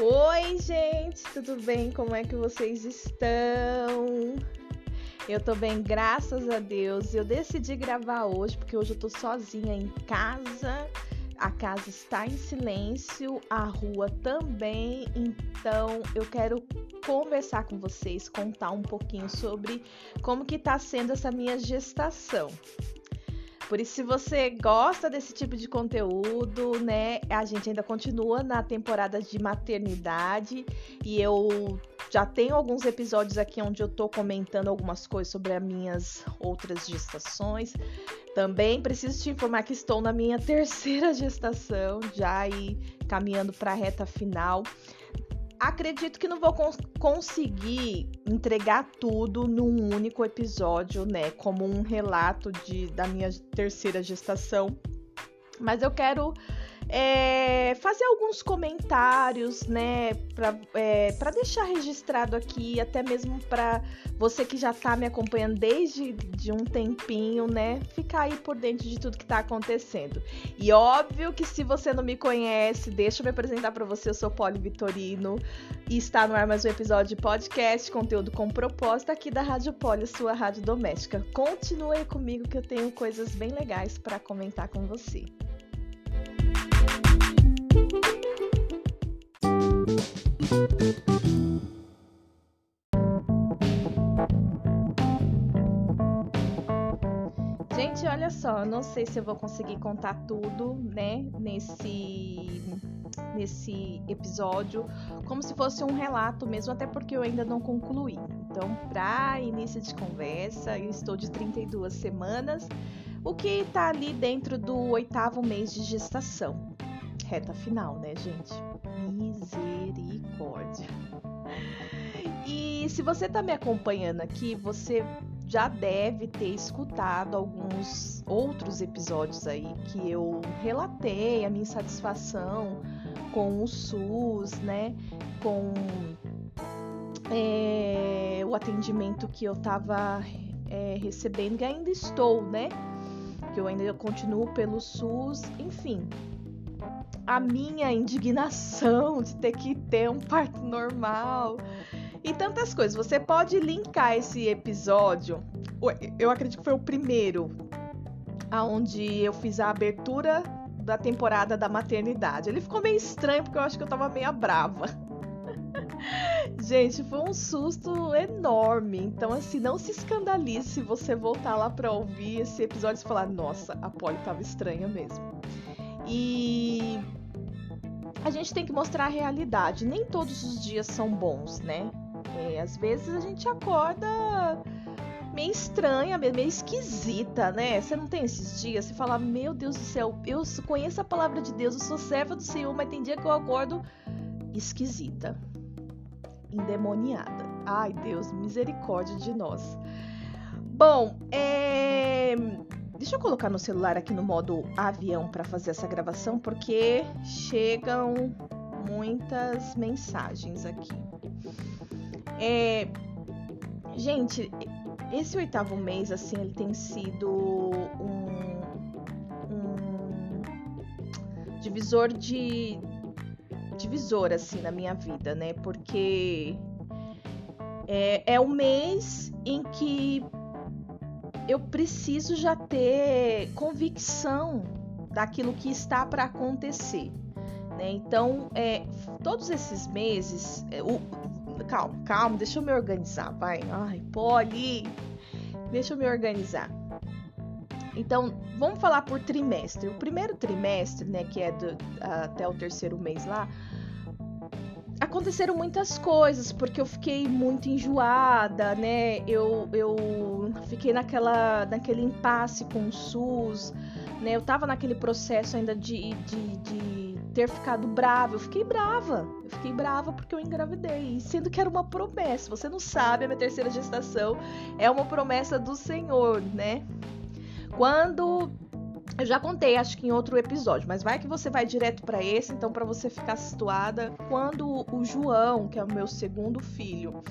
Oi, gente, tudo bem? Como é que vocês estão? Eu tô bem, graças a Deus. Eu decidi gravar hoje porque hoje eu tô sozinha em casa. A casa está em silêncio, a rua também. Então, eu quero conversar com vocês, contar um pouquinho sobre como que tá sendo essa minha gestação. Por isso, se você gosta desse tipo de conteúdo, né, a gente ainda continua na temporada de maternidade e eu já tenho alguns episódios aqui onde eu tô comentando algumas coisas sobre as minhas outras gestações. Também preciso te informar que estou na minha terceira gestação, já aí caminhando para a reta final acredito que não vou cons conseguir entregar tudo num único episódio, né? Como um relato de, da minha terceira gestação. Mas eu quero é, fazer alguns comentários, né, para é, deixar registrado aqui, até mesmo para você que já está me acompanhando desde de um tempinho, né, ficar aí por dentro de tudo que está acontecendo. E óbvio que se você não me conhece, deixa eu me apresentar para você, eu sou Poli Vitorino e está no ar mais um episódio de podcast, conteúdo com propósito aqui da Rádio Poli, sua rádio doméstica. Continue comigo que eu tenho coisas bem legais para comentar com você. Gente, olha só, não sei se eu vou conseguir contar tudo, né, nesse nesse episódio, como se fosse um relato mesmo, até porque eu ainda não concluí. Então, para início de conversa, eu estou de 32 semanas, o que está ali dentro do oitavo mês de gestação. Reta final, né, gente? Misericórdia. E se você está me acompanhando aqui, você já deve ter escutado alguns outros episódios aí que eu relatei a minha insatisfação com o SUS, né? Com é, o atendimento que eu estava é, recebendo e ainda estou, né? Que eu ainda continuo pelo SUS, enfim. A minha indignação de ter que ter um parto normal, e tantas coisas. Você pode linkar esse episódio. Eu acredito que foi o primeiro, aonde eu fiz a abertura da temporada da maternidade. Ele ficou meio estranho porque eu acho que eu tava meio brava. Gente, foi um susto enorme. Então, assim, não se escandalize se você voltar lá pra ouvir esse episódio e falar: Nossa, a Polly tava estranha mesmo. E a gente tem que mostrar a realidade. Nem todos os dias são bons, né? É, às vezes a gente acorda meio estranha, meio esquisita, né? Você não tem esses dias? Você fala, meu Deus do céu, eu conheço a palavra de Deus, eu sou serva do Senhor, mas tem dia que eu acordo esquisita, endemoniada. Ai, Deus, misericórdia de nós. Bom, é... deixa eu colocar no celular aqui no modo avião para fazer essa gravação, porque chegam muitas mensagens aqui. É, gente, esse oitavo mês, assim, ele tem sido um, um divisor de divisor assim na minha vida, né? Porque é, é um mês em que eu preciso já ter convicção daquilo que está para acontecer. Né? Então, é, todos esses meses, é, o, calma, calma, deixa eu me organizar, vai. Ai, Poli, deixa eu me organizar. Então, vamos falar por trimestre. O primeiro trimestre, né, que é do, até o terceiro mês lá, aconteceram muitas coisas, porque eu fiquei muito enjoada, né? Eu, eu fiquei naquela, naquele impasse com o SUS, né? Eu tava naquele processo ainda de, de, de ter ficado brava. Eu fiquei brava. Eu fiquei brava porque eu engravidei. Sendo que era uma promessa. Você não sabe, a minha terceira gestação é uma promessa do Senhor, né? Quando. Eu já contei, acho que em outro episódio, mas vai que você vai direto para esse, então para você ficar situada, quando o João, que é o meu segundo filho,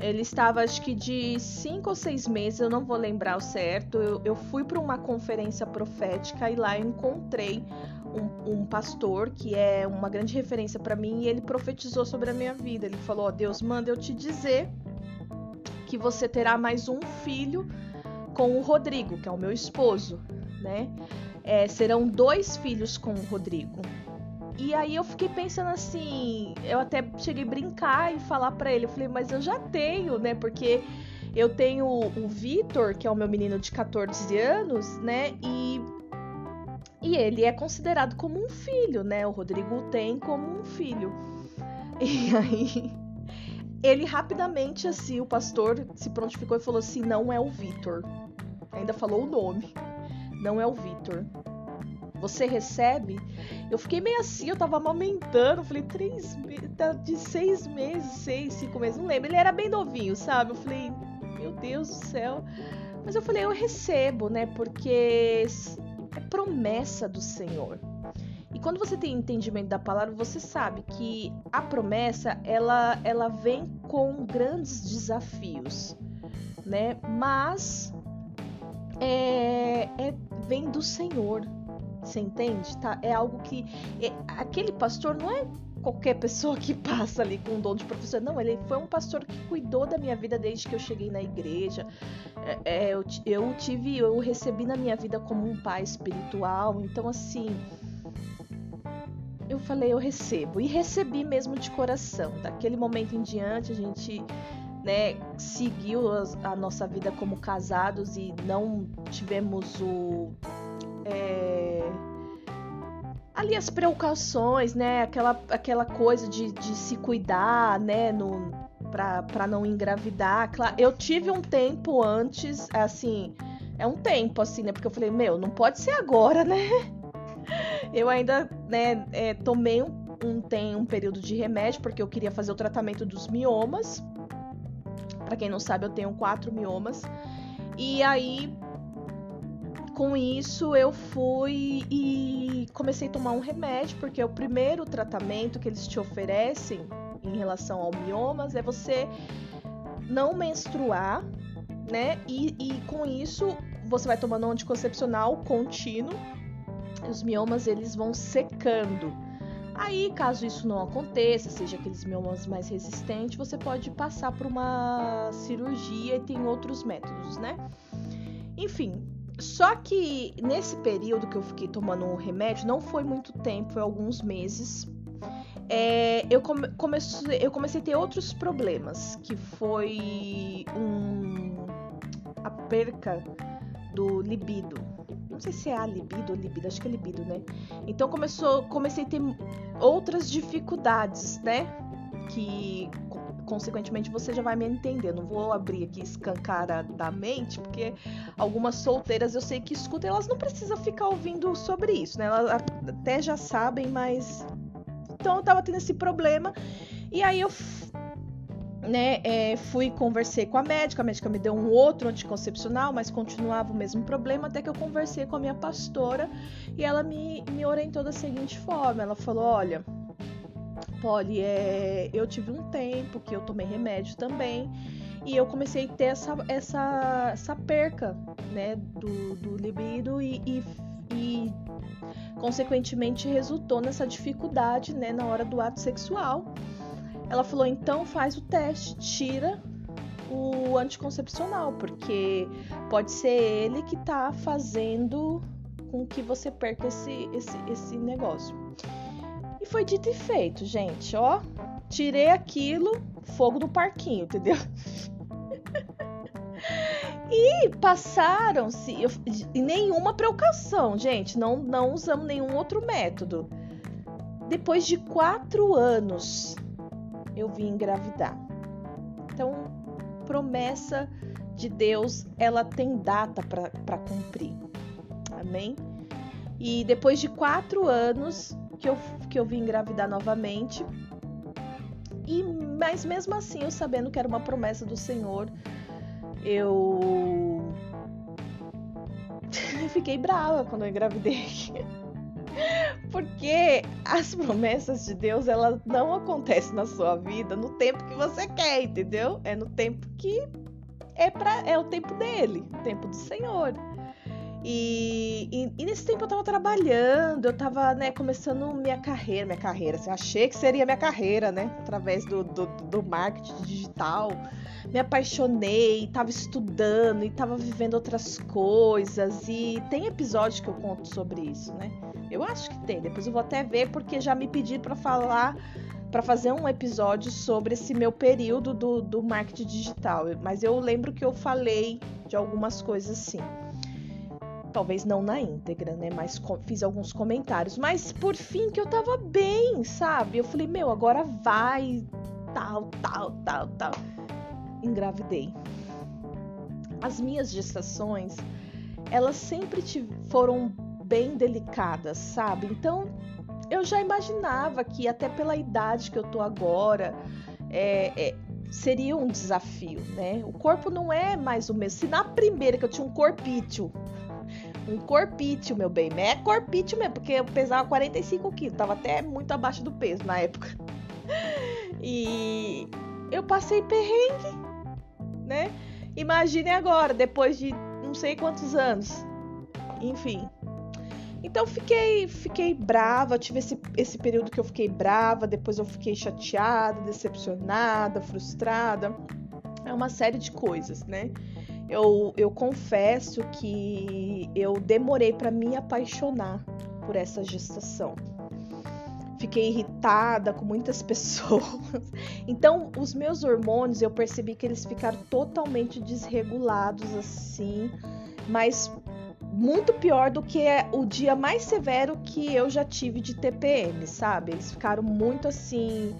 ele estava, acho que de cinco ou seis meses, eu não vou lembrar o certo. Eu, eu fui para uma conferência profética e lá eu encontrei um, um pastor que é uma grande referência para mim e ele profetizou sobre a minha vida. Ele falou: oh, Deus manda eu te dizer que você terá mais um filho com o Rodrigo, que é o meu esposo, né? É, serão dois filhos com o Rodrigo. E aí eu fiquei pensando assim, eu até cheguei a brincar e falar para ele, eu falei, mas eu já tenho, né? Porque eu tenho o Vitor, que é o meu menino de 14 anos, né? E e ele é considerado como um filho, né? O Rodrigo tem como um filho. E aí ele rapidamente assim, o pastor se prontificou e falou assim: "Não é o Vitor". Ainda falou o nome. Não é o Vitor você recebe. Eu fiquei meio assim, eu tava amamentando, falei, três tá de seis meses, seis, cinco meses, não lembro. Ele era bem novinho, sabe? Eu falei, meu Deus do céu. Mas eu falei, eu recebo, né? Porque é promessa do Senhor. Quando você tem entendimento da palavra, você sabe que a promessa ela, ela vem com grandes desafios, né? Mas é, é vem do Senhor. Você entende? Tá? É algo que. É, aquele pastor não é qualquer pessoa que passa ali com um dom de professor. Não, ele foi um pastor que cuidou da minha vida desde que eu cheguei na igreja. É, é, eu, eu tive, eu recebi na minha vida como um pai espiritual. Então, assim. Eu falei, eu recebo. E recebi mesmo de coração. Daquele momento em diante, a gente né, seguiu a, nossa vida como casados e não tivemos o é, ali as precauções, né? Aquela, aquela coisa de, de se cuidar, né? No, pra, pra não engravidar. Eu tive um tempo antes, assim, é um tempo, assim, né? Porque eu falei, meu, não pode ser agora, né? Eu ainda, né, é, tomei um, um, tem um período de remédio, porque eu queria fazer o tratamento dos miomas. Para quem não sabe, eu tenho quatro miomas. E aí com isso eu fui e comecei a tomar um remédio, porque o primeiro tratamento que eles te oferecem em relação ao miomas é você não menstruar, né? E, e com isso você vai tomando um anticoncepcional contínuo. Os miomas eles vão secando. Aí, caso isso não aconteça, seja aqueles miomas mais resistentes, você pode passar por uma cirurgia e tem outros métodos, né? Enfim, só que nesse período que eu fiquei tomando o remédio, não foi muito tempo, foi alguns meses. É, eu, come, comecei, eu comecei a ter outros problemas, que foi um, a perca do libido. Sei se é a libido ou libido, acho que é libido, né? Então começou, comecei a ter outras dificuldades, né? Que consequentemente você já vai me entender. Não vou abrir aqui escancaradamente, porque algumas solteiras eu sei que escutam, elas não precisam ficar ouvindo sobre isso, né? Elas até já sabem, mas. Então eu tava tendo esse problema. E aí eu né, é, fui conversei com a médica, a médica me deu um outro anticoncepcional, mas continuava o mesmo problema, até que eu conversei com a minha pastora e ela me, me orientou da seguinte forma: ela falou, olha, Polly, é, eu tive um tempo que eu tomei remédio também e eu comecei a ter essa, essa, essa perca né, do, do libido e, e, e, consequentemente resultou nessa dificuldade né, na hora do ato sexual. Ela falou: então faz o teste, tira o anticoncepcional, porque pode ser ele que tá fazendo com que você perca esse, esse, esse negócio. E foi dito e feito, gente, ó. Tirei aquilo, fogo no parquinho, entendeu? e passaram-se nenhuma precaução, gente. Não, não usamos nenhum outro método. Depois de quatro anos, eu vim engravidar. Então, promessa de Deus, ela tem data para cumprir. Amém? E depois de quatro anos, que eu, que eu vim engravidar novamente. E mas mesmo assim, eu sabendo que era uma promessa do Senhor, eu fiquei brava quando eu engravidei. Porque as promessas de Deus, elas não acontecem na sua vida no tempo que você quer, entendeu? É no tempo que é para é o tempo dele, o tempo do Senhor. E, e, e, nesse tempo eu tava trabalhando, eu tava, né, começando minha carreira, minha carreira, assim, achei que seria minha carreira, né, através do, do, do marketing digital. Me apaixonei, tava estudando e tava vivendo outras coisas. E tem episódios que eu conto sobre isso, né? Eu acho que tem, depois eu vou até ver, porque já me pediram para falar para fazer um episódio sobre esse meu período do, do marketing digital. Mas eu lembro que eu falei de algumas coisas assim. Talvez não na íntegra, né? Mas fiz alguns comentários. Mas por fim que eu tava bem, sabe? Eu falei, meu, agora vai, tal, tal, tal, tal. Engravidei. As minhas gestações, elas sempre foram bem delicadas, sabe? Então eu já imaginava que até pela idade que eu tô agora, é, é, seria um desafio, né? O corpo não é mais o mesmo. Se na primeira que eu tinha um corpício, um corpício, meu bem, é corpício mesmo, porque eu pesava 45 quilos, tava até muito abaixo do peso na época. E eu passei perrengue, né? Imagine agora, depois de não sei quantos anos. Enfim, então fiquei, fiquei brava, tive esse, esse período que eu fiquei brava, depois eu fiquei chateada, decepcionada, frustrada. É uma série de coisas, né? Eu, eu confesso que eu demorei para me apaixonar por essa gestação. Fiquei irritada com muitas pessoas. Então, os meus hormônios, eu percebi que eles ficaram totalmente desregulados assim, mas muito pior do que o dia mais severo que eu já tive de TPM, sabe? Eles ficaram muito assim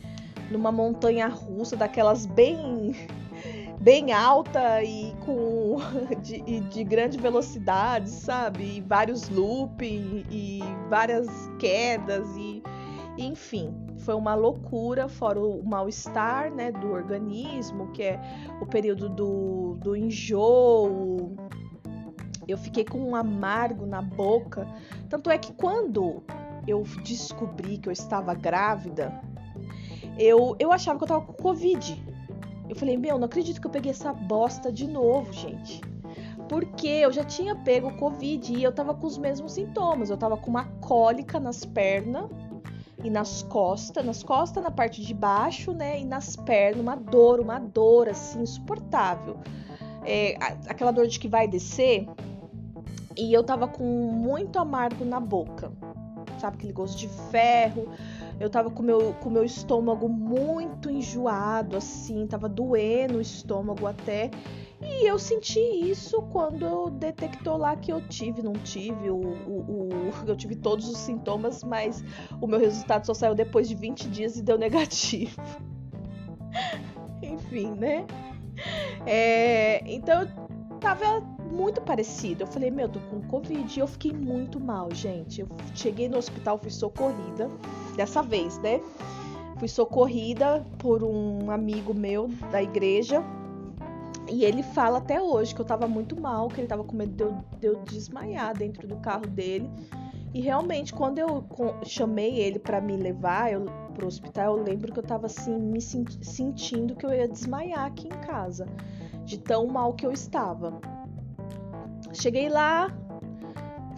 numa montanha russa, daquelas bem bem alta e com de, de grande velocidade, sabe? E vários looping e várias quedas e enfim, foi uma loucura, fora o mal-estar né, do organismo, que é o período do, do enjoo, eu fiquei com um amargo na boca. Tanto é que quando eu descobri que eu estava grávida, eu, eu achava que eu tava com Covid. Eu falei, meu, não acredito que eu peguei essa bosta de novo, gente. Porque eu já tinha pego Covid e eu tava com os mesmos sintomas. Eu tava com uma cólica nas pernas e nas costas, nas costas, na parte de baixo, né? E nas pernas, uma dor, uma dor assim, insuportável. É, aquela dor de que vai descer, e eu tava com muito amargo na boca. Sabe aquele gosto de ferro? Eu tava com meu, com meu estômago muito enjoado, assim, tava doendo o estômago até. E eu senti isso quando detectou lá que eu tive, não tive, o, o, o, eu tive todos os sintomas, mas o meu resultado só saiu depois de 20 dias e deu negativo. Enfim, né? É, então eu tava muito parecido. Eu falei, meu, tô com Covid. E eu fiquei muito mal, gente. Eu cheguei no hospital, fui socorrida. Dessa vez, né? Fui socorrida por um amigo meu da igreja. E ele fala até hoje que eu tava muito mal, que ele tava com medo de eu, de eu desmaiar dentro do carro dele. E realmente, quando eu chamei ele para me levar eu, pro hospital, eu lembro que eu tava assim, me sentindo que eu ia desmaiar aqui em casa, de tão mal que eu estava. Cheguei lá,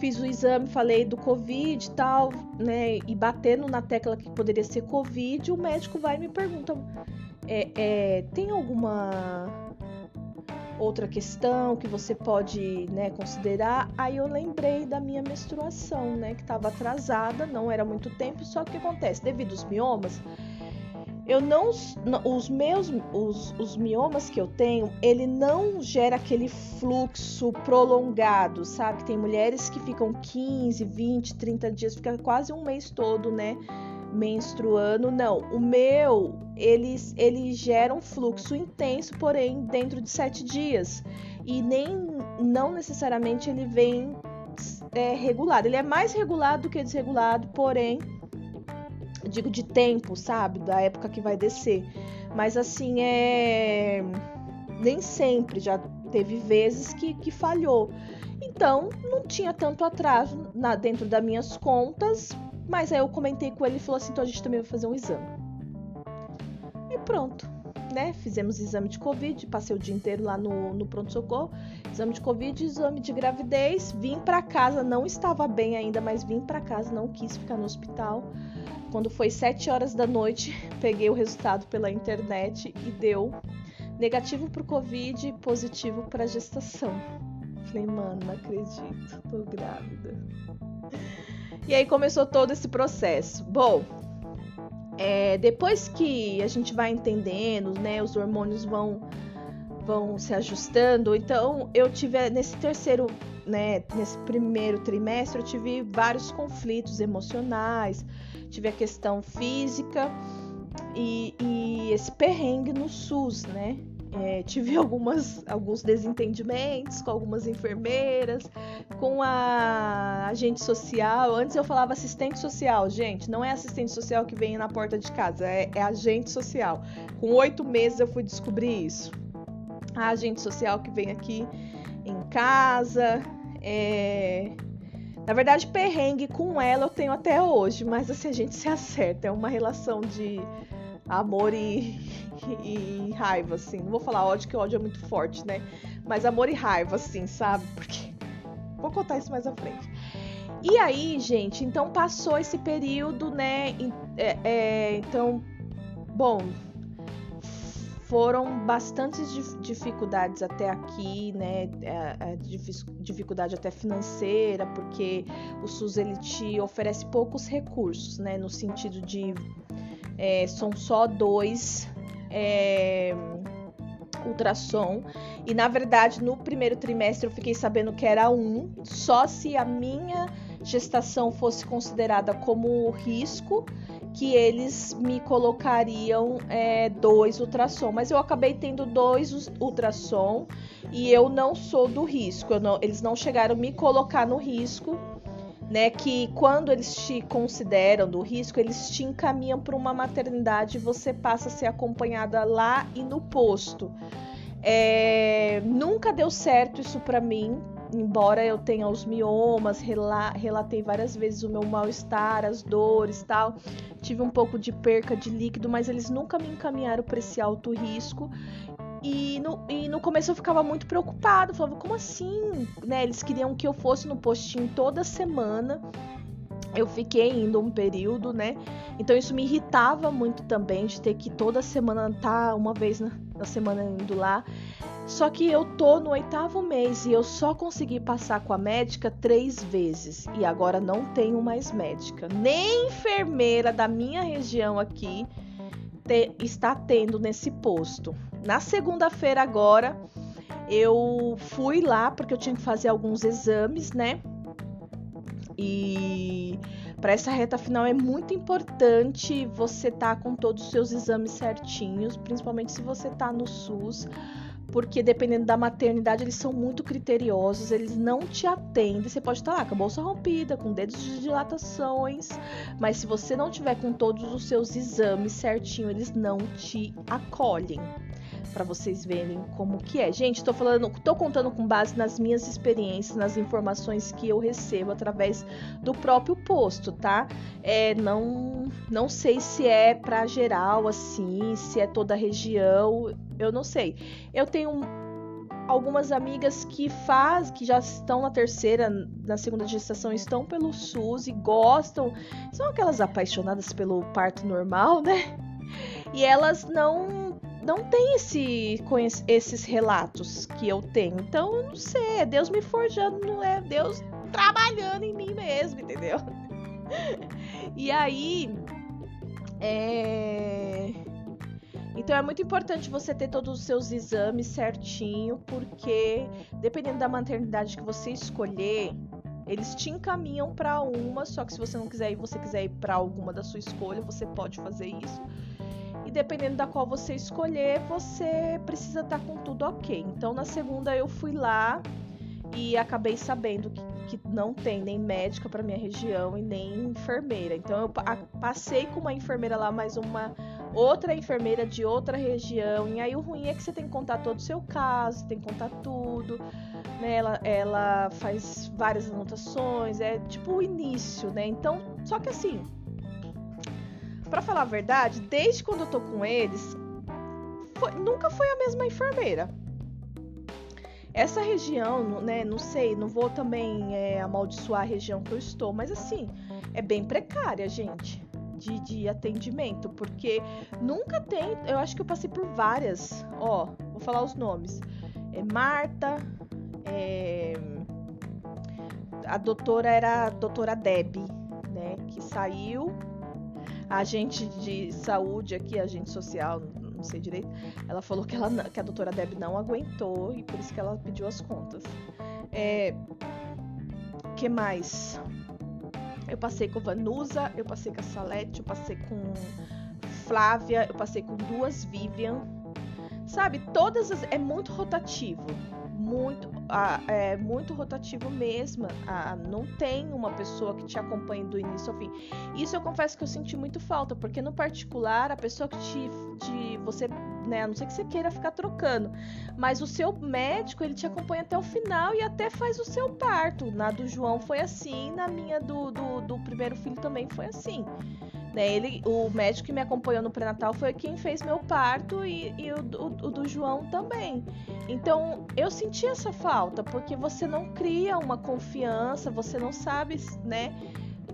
fiz o exame, falei do Covid e tal, né? E batendo na tecla que poderia ser Covid, o médico vai e me pergunta: é, é, tem alguma outra questão que você pode né, considerar? Aí eu lembrei da minha menstruação, né? Que estava atrasada, não era muito tempo, só que acontece? Devido aos miomas, eu não os meus os, os miomas que eu tenho ele não gera aquele fluxo prolongado sabe? Tem mulheres que ficam 15 20 30 dias fica quase um mês todo né menstruando. Não o meu ele ele gera um fluxo intenso porém dentro de sete dias. E nem não necessariamente ele vem é, regulado. Ele é mais regulado do que desregulado porém digo de tempo, sabe? Da época que vai descer. Mas assim, é. Nem sempre, já teve vezes que, que falhou. Então, não tinha tanto atraso na, dentro das minhas contas. Mas aí eu comentei com ele e falou assim: então a gente também vai fazer um exame. E pronto, né? Fizemos exame de Covid, passei o dia inteiro lá no, no pronto-socorro. Exame de Covid, exame de gravidez. Vim para casa, não estava bem ainda, mas vim para casa, não quis ficar no hospital. Quando foi 7 horas da noite, peguei o resultado pela internet e deu negativo pro Covid, positivo pra gestação. Falei, mano, não acredito, tô grávida. E aí começou todo esse processo. Bom, é, depois que a gente vai entendendo, né, os hormônios vão vão se ajustando. Então, eu tive nesse terceiro, né, nesse primeiro trimestre, eu tive vários conflitos emocionais, tive a questão física e, e esse perrengue no SUS, né? É, tive algumas, alguns desentendimentos com algumas enfermeiras, com a agente social. Antes eu falava assistente social, gente, não é assistente social que vem na porta de casa, é, é agente social. Com oito meses eu fui descobrir isso. A agente social que vem aqui em casa. É... Na verdade, perrengue com ela eu tenho até hoje, mas assim a gente se acerta. É uma relação de amor e, e, raiva, assim. Não vou falar ódio, que ódio é muito forte, né? Mas amor e raiva, assim, sabe? Porque. Vou contar isso mais à frente. E aí, gente, então passou esse período, né? É, é, então, bom, foram bastantes dificuldades até aqui, né? É, é, dificuldade até financeira, porque o SUS ele te oferece poucos recursos, né? No sentido de é, são só dois é, ultrassom. E na verdade, no primeiro trimestre eu fiquei sabendo que era um, só se a minha gestação fosse considerada como risco, que eles me colocariam é, dois ultrassom. Mas eu acabei tendo dois ultrassom e eu não sou do risco. Não, eles não chegaram a me colocar no risco né, que quando eles te consideram do risco, eles te encaminham para uma maternidade e você passa a ser acompanhada lá e no posto. É, nunca deu certo isso para mim, embora eu tenha os miomas, rela relatei várias vezes o meu mal-estar, as dores tal, tive um pouco de perca de líquido, mas eles nunca me encaminharam para esse alto risco e no, e no começo eu ficava muito preocupado, falava, como assim? Né? Eles queriam que eu fosse no postinho toda semana. Eu fiquei indo um período, né? Então isso me irritava muito também de ter que toda semana estar tá uma vez na, na semana indo lá. Só que eu tô no oitavo mês e eu só consegui passar com a médica três vezes. E agora não tenho mais médica. Nem enfermeira da minha região aqui te, está tendo nesse posto. Na segunda-feira agora, eu fui lá porque eu tinha que fazer alguns exames, né? E para essa reta final é muito importante você estar tá com todos os seus exames certinhos, principalmente se você está no SUS, porque dependendo da maternidade eles são muito criteriosos, eles não te atendem. Você pode estar lá com a bolsa rompida, com dedos de dilatações, mas se você não tiver com todos os seus exames certinho, eles não te acolhem para vocês verem como que é. Gente, tô falando, tô contando com base nas minhas experiências, nas informações que eu recebo através do próprio posto, tá? É, não, não sei se é para geral assim, se é toda a região, eu não sei. Eu tenho algumas amigas que faz, que já estão na terceira, na segunda gestação, estão pelo SUS e gostam, são aquelas apaixonadas pelo parto normal, né? E elas não não tem esse, esses relatos que eu tenho. Então, eu não sei, é Deus me forjando, não é Deus trabalhando em mim mesmo, entendeu? e aí, é... Então é muito importante você ter todos os seus exames certinho, porque dependendo da maternidade que você escolher, eles te encaminham para uma, só que se você não quiser ir, você quiser ir para alguma da sua escolha, você pode fazer isso e dependendo da qual você escolher, você precisa estar tá com tudo ok. Então na segunda eu fui lá e acabei sabendo que, que não tem nem médica para minha região e nem enfermeira. Então eu passei com uma enfermeira lá, mais uma outra enfermeira de outra região. E aí o ruim é que você tem que contar todo o seu caso, tem que contar tudo. Né? Ela, ela faz várias anotações, é tipo o início, né? Então, só que assim, para falar a verdade, desde quando eu tô com eles, foi, nunca foi a mesma enfermeira. Essa região, né, não sei, não vou também é, amaldiçoar a região que eu estou, mas assim, é bem precária, gente, de, de atendimento, porque nunca tem, eu acho que eu passei por várias, ó, vou falar os nomes, é Marta, é, a doutora era a doutora Deb, né, que saiu, agente de saúde aqui, agente social, não sei direito, ela falou que, ela, que a doutora Deb não aguentou e por isso que ela pediu as contas. É, que mais? Eu passei com Vanusa, eu passei com a Salete, eu passei com Flávia, eu passei com duas Vivian. Sabe, todas as. É muito rotativo muito, ah, é muito rotativo mesmo. Ah, não tem uma pessoa que te acompanhe do início ao fim. Isso eu confesso que eu senti muito falta, porque no particular, a pessoa que te, te você, né, a não ser que você queira ficar trocando, mas o seu médico, ele te acompanha até o final e até faz o seu parto. Na do João foi assim, na minha do, do, do primeiro filho também foi assim. Né? Ele, o médico que me acompanhou no pré-natal foi quem fez meu parto e, e o, o, o, do João também. Então eu senti essa falta, porque você não cria uma confiança, você não sabe, né?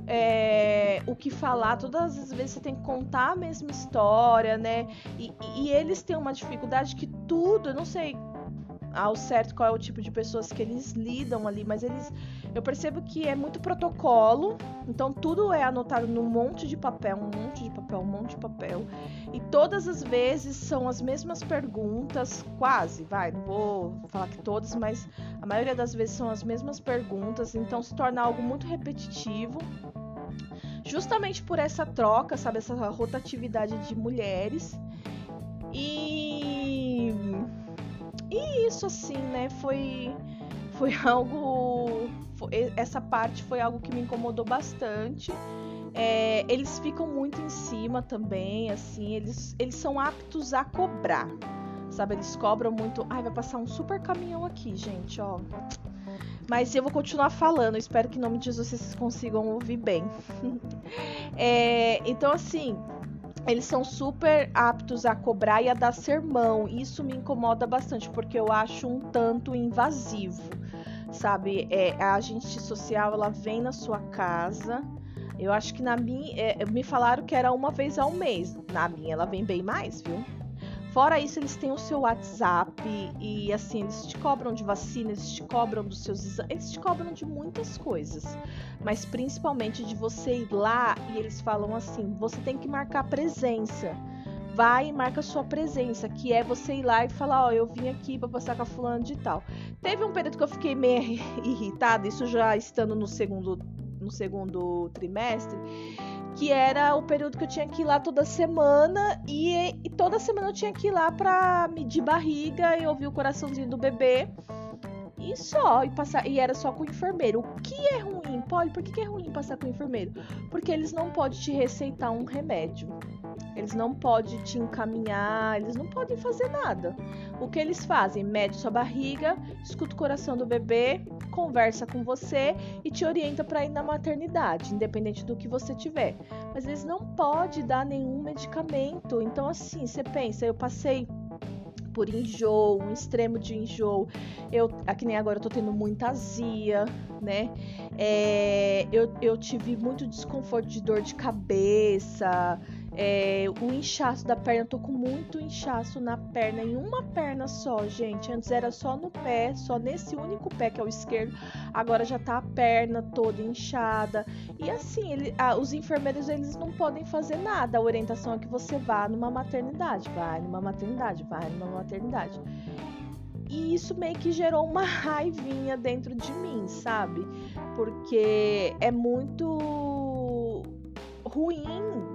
É, o que falar, todas as vezes você tem que contar a mesma história, né? E, e eles têm uma dificuldade que tudo, eu não sei ao certo qual é o tipo de pessoas que eles lidam ali, mas eles eu percebo que é muito protocolo, então tudo é anotado num monte de papel, um monte de papel, um monte de papel. E todas as vezes são as mesmas perguntas, quase, vai, não vou falar que todas, mas a maioria das vezes são as mesmas perguntas, então se torna algo muito repetitivo. Justamente por essa troca, sabe, essa rotatividade de mulheres. E e isso assim, né, foi foi algo essa parte foi algo que me incomodou bastante. É, eles ficam muito em cima também, assim, eles, eles são aptos a cobrar, sabe? Eles cobram muito. Ai, vai passar um super caminhão aqui, gente, ó. Mas eu vou continuar falando, espero que em nome de Jesus vocês consigam ouvir bem. é, então, assim, eles são super aptos a cobrar e a dar sermão. Isso me incomoda bastante, porque eu acho um tanto invasivo sabe? É, a agente social ela vem na sua casa. Eu acho que na minha. É, me falaram que era uma vez ao mês. Na minha, ela vem bem mais, viu? Fora isso, eles têm o seu WhatsApp e assim, eles te cobram de vacina, eles te cobram dos seus exames, eles te cobram de muitas coisas, mas principalmente de você ir lá e eles falam assim: você tem que marcar presença vai e marca sua presença, que é você ir lá e falar, ó, oh, eu vim aqui para passar com a fulano de tal. Teve um período que eu fiquei meio irritada, isso já estando no segundo no segundo trimestre, que era o período que eu tinha que ir lá toda semana e, e toda semana eu tinha que ir lá para medir barriga e ouvir o coraçãozinho do bebê. E só, e, passar, e era só com o enfermeiro. O que é ruim, Polly? Por que, que é ruim passar com o enfermeiro? Porque eles não podem te receitar um remédio. Eles não podem te encaminhar, eles não podem fazer nada. O que eles fazem? Mede sua barriga, escuta o coração do bebê, conversa com você e te orienta para ir na maternidade, independente do que você tiver. Mas eles não podem dar nenhum medicamento. Então, assim, você pensa, eu passei por enjoo, um extremo de enjoo. Eu, aqui nem agora eu tô tendo muita azia, né? É, eu, eu tive muito desconforto de dor de cabeça. É, o inchaço da perna, eu tô com muito inchaço na perna, em uma perna só, gente. Antes era só no pé, só nesse único pé que é o esquerdo. Agora já tá a perna toda inchada. E assim, ele, ah, os enfermeiros eles não podem fazer nada. A orientação é que você vá numa maternidade, vai numa maternidade, vai numa maternidade. E isso meio que gerou uma raivinha dentro de mim, sabe? Porque é muito ruim,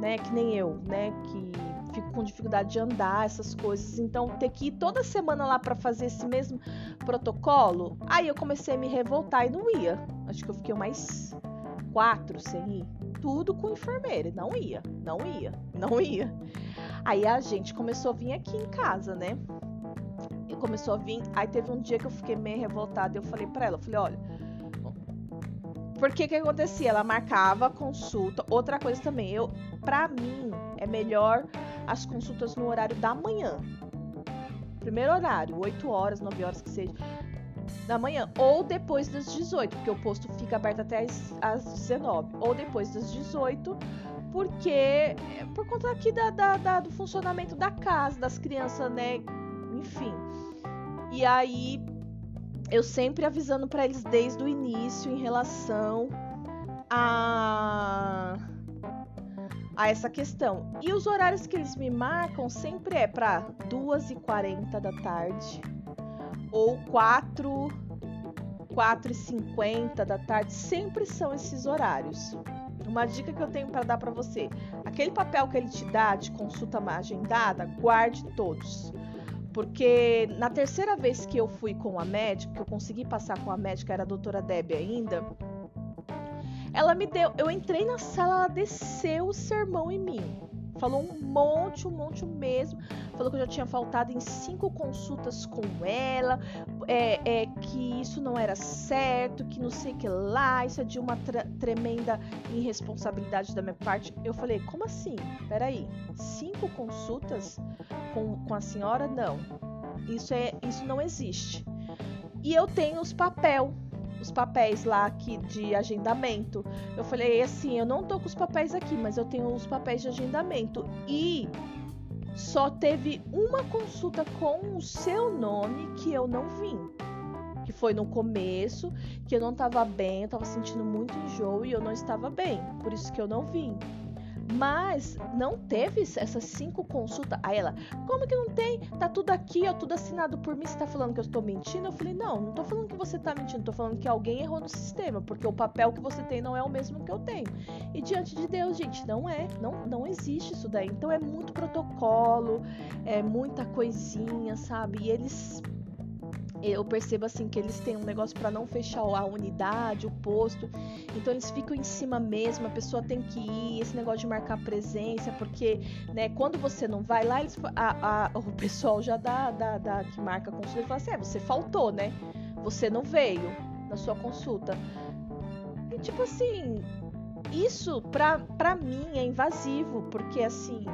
né? Que nem eu, né? Que fico com dificuldade de andar, essas coisas. Então, ter que ir toda semana lá para fazer esse mesmo protocolo, aí eu comecei a me revoltar e não ia. Acho que eu fiquei mais quatro sem ir. Tudo com enfermeira. Não ia, não ia, não ia. Aí a gente começou a vir aqui em casa, né? E começou a vir. Aí teve um dia que eu fiquei meio revoltada. Eu falei para ela, falei, olha, porque que acontecia? Ela marcava consulta. Outra coisa também, eu, para mim, é melhor as consultas no horário da manhã. primeiro horário, 8 horas, 9 horas que seja, da manhã, ou depois das 18, porque o posto fica aberto até as, as 19, ou depois das 18, porque é por conta aqui da, da, da, do funcionamento da casa, das crianças, né? Enfim. E aí eu sempre avisando para eles desde o início em relação a a essa questão. E os horários que eles me marcam sempre é para 2h40 da tarde ou 4 4h50 da tarde, sempre são esses horários. Uma dica que eu tenho para dar para você: aquele papel que ele te dá de consulta agendada, guarde todos. Porque na terceira vez que eu fui com a médica, que eu consegui passar com a médica, era a doutora Debbie ainda, ela me deu. Eu entrei na sala, ela desceu o sermão em mim. Falou um monte, um monte mesmo. Falou que eu já tinha faltado em cinco consultas com ela, é, é que isso não era certo, que não sei o que lá, isso é de uma tremenda irresponsabilidade da minha parte. Eu falei, como assim? Peraí, cinco consultas com, com a senhora? Não. Isso, é, isso não existe. E eu tenho os papel os papéis lá aqui de agendamento. Eu falei assim, eu não tô com os papéis aqui, mas eu tenho os papéis de agendamento. E só teve uma consulta com o seu nome que eu não vim. Que foi no começo, que eu não tava bem, eu tava sentindo muito enjoo e eu não estava bem. Por isso que eu não vim. Mas não teve essas cinco consultas. Aí ela, como que não tem? Tá tudo aqui, ó, tudo assinado por mim. Você tá falando que eu estou mentindo? Eu falei, não, não tô falando que você tá mentindo, tô falando que alguém errou no sistema, porque o papel que você tem não é o mesmo que eu tenho. E diante de Deus, gente, não é, não, não existe isso daí. Então é muito protocolo, é muita coisinha, sabe? E eles eu percebo assim que eles têm um negócio para não fechar a unidade, o posto. Então eles ficam em cima mesmo, a pessoa tem que ir, esse negócio de marcar presença, porque, né, quando você não vai lá, eles, a, a, o pessoal já dá, dá, dá que marca a consulta e fala assim: "É, você faltou, né? Você não veio na sua consulta". E tipo assim, isso pra, pra mim é invasivo, porque assim,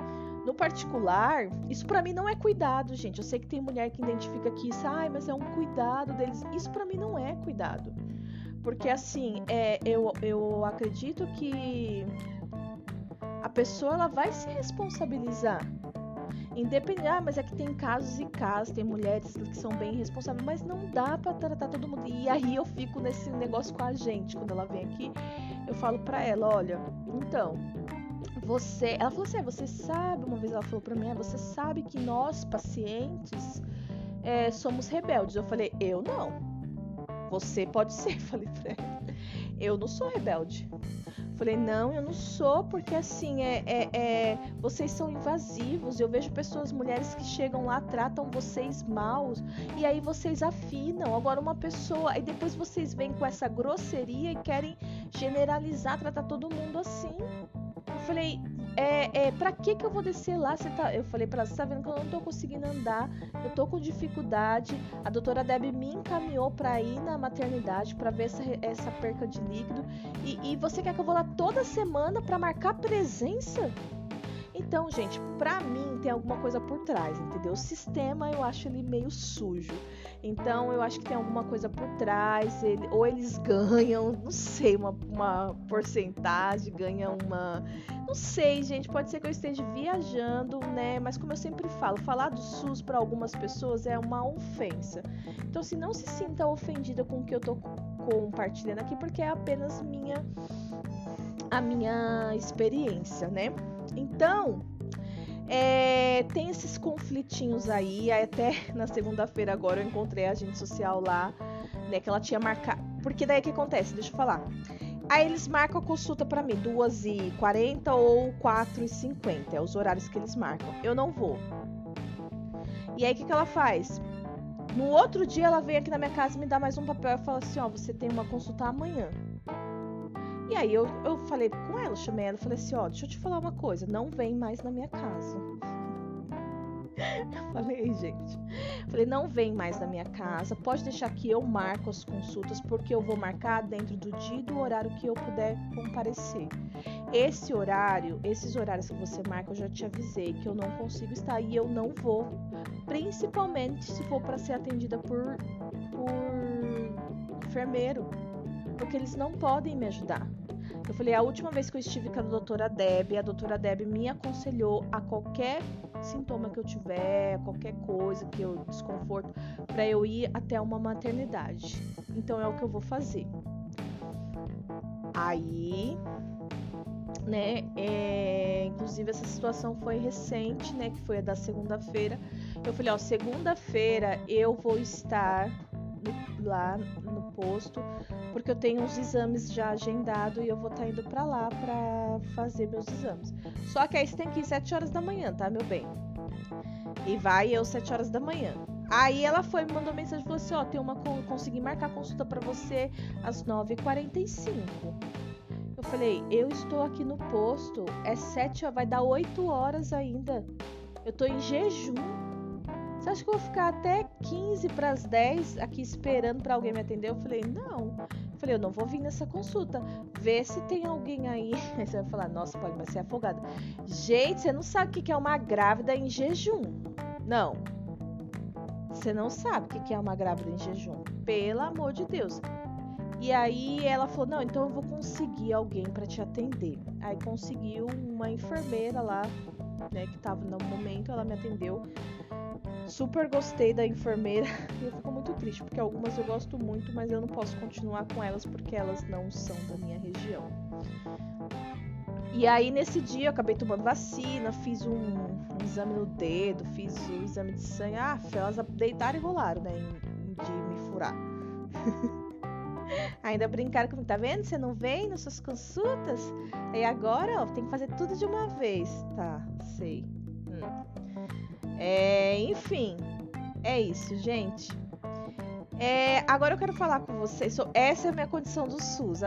no particular, isso para mim não é cuidado, gente. Eu sei que tem mulher que identifica que isso, ai, mas é um cuidado deles. Isso para mim não é cuidado. Porque assim, é, eu, eu acredito que a pessoa ela vai se responsabilizar. Independente, ah, mas é que tem casos e casos, tem mulheres que são bem responsáveis, mas não dá para tratar todo mundo. E aí eu fico nesse negócio com a gente, quando ela vem aqui, eu falo para ela, olha, então, você, ela falou assim, é, você sabe, uma vez ela falou para mim, é, você sabe que nós pacientes é, somos rebeldes. Eu falei, eu não. Você pode ser, falei pra ela. Eu não sou rebelde. Falei, não, eu não sou, porque assim, é, é, é, vocês são invasivos. Eu vejo pessoas, mulheres que chegam lá, tratam vocês mal, e aí vocês afinam. Agora, uma pessoa, aí depois vocês vêm com essa grosseria e querem generalizar, tratar todo mundo assim falei, é, é, pra que que eu vou descer lá? Você tá, eu falei pra ela, você tá vendo que eu não tô conseguindo andar, eu tô com dificuldade. A doutora Deb me encaminhou pra ir na maternidade pra ver essa, essa perca de líquido. E, e você quer que eu vou lá toda semana pra marcar presença? Então, gente, pra mim tem alguma coisa por trás, entendeu? O sistema eu acho ele meio sujo. Então eu acho que tem alguma coisa por trás, ele, ou eles ganham, não sei, uma, uma porcentagem, ganham uma. Não sei, gente, pode ser que eu esteja viajando, né? Mas como eu sempre falo, falar do SUS para algumas pessoas é uma ofensa. Então, se não se sinta ofendida com o que eu tô compartilhando aqui, porque é apenas minha a minha experiência, né? Então, é, tem esses conflitinhos aí. Até na segunda-feira agora eu encontrei a agente social lá, né? Que ela tinha marcado. Porque daí o que acontece? Deixa eu falar. Aí eles marcam a consulta para mim, 2h40 ou 4h50. É os horários que eles marcam. Eu não vou. E aí o que, que ela faz? No outro dia ela vem aqui na minha casa me dá mais um papel e fala assim: ó, você tem uma consulta amanhã. E aí eu, eu falei com ela, chamei ela e falei assim, ó, deixa eu te falar uma coisa, não vem mais na minha casa. Eu falei, gente. Falei, não vem mais na minha casa. Pode deixar que eu marco as consultas, porque eu vou marcar dentro do dia e do horário que eu puder comparecer. Esse horário, esses horários que você marca, eu já te avisei que eu não consigo estar e eu não vou. Principalmente se for para ser atendida por, por enfermeiro. Porque eles não podem me ajudar. Eu falei, a última vez que eu estive com a doutora Deb, a doutora Deb me aconselhou a qualquer sintoma que eu tiver, qualquer coisa que eu desconforto, para eu ir até uma maternidade. Então é o que eu vou fazer. Aí, né, é, inclusive essa situação foi recente, né, que foi a da segunda-feira. Eu falei, ó, segunda-feira eu vou estar lá no posto, porque eu tenho uns exames já agendado e eu vou estar tá indo para lá para fazer meus exames. Só que aí você tem que ir 7 horas da manhã, tá, meu bem? E vai eu 7 horas da manhã. Aí ela foi, me mandou mensagem e falou assim: Ó, tem uma. Consegui marcar consulta para você às 9h45. Eu falei: Eu estou aqui no posto, é 7 vai dar 8 horas ainda. Eu tô em jejum. Você acha que eu vou ficar até 15 para as 10 aqui esperando para alguém me atender? Eu falei, não. Eu falei, eu não vou vir nessa consulta. Vê se tem alguém aí. Aí você vai falar, nossa, pode, mas você é afogada. Gente, você não sabe o que é uma grávida em jejum. Não. Você não sabe o que é uma grávida em jejum. Pelo amor de Deus. E aí ela falou: Não, então eu vou conseguir alguém para te atender. Aí conseguiu uma enfermeira lá, né, que tava no momento, ela me atendeu. Super gostei da enfermeira e eu fico muito triste, porque algumas eu gosto muito, mas eu não posso continuar com elas porque elas não são da minha região. E aí nesse dia eu acabei tomando vacina, fiz um, um exame no dedo, fiz o exame de sangue. Ah, elas deitaram e rolaram, né? De me furar. Ainda brincaram comigo, tá vendo? Você não vem nas suas consultas? Aí agora, ó, tem que fazer tudo de uma vez. Tá, sei. É, enfim, é isso, gente. É, agora eu quero falar com vocês. Essa é a minha condição do SUS.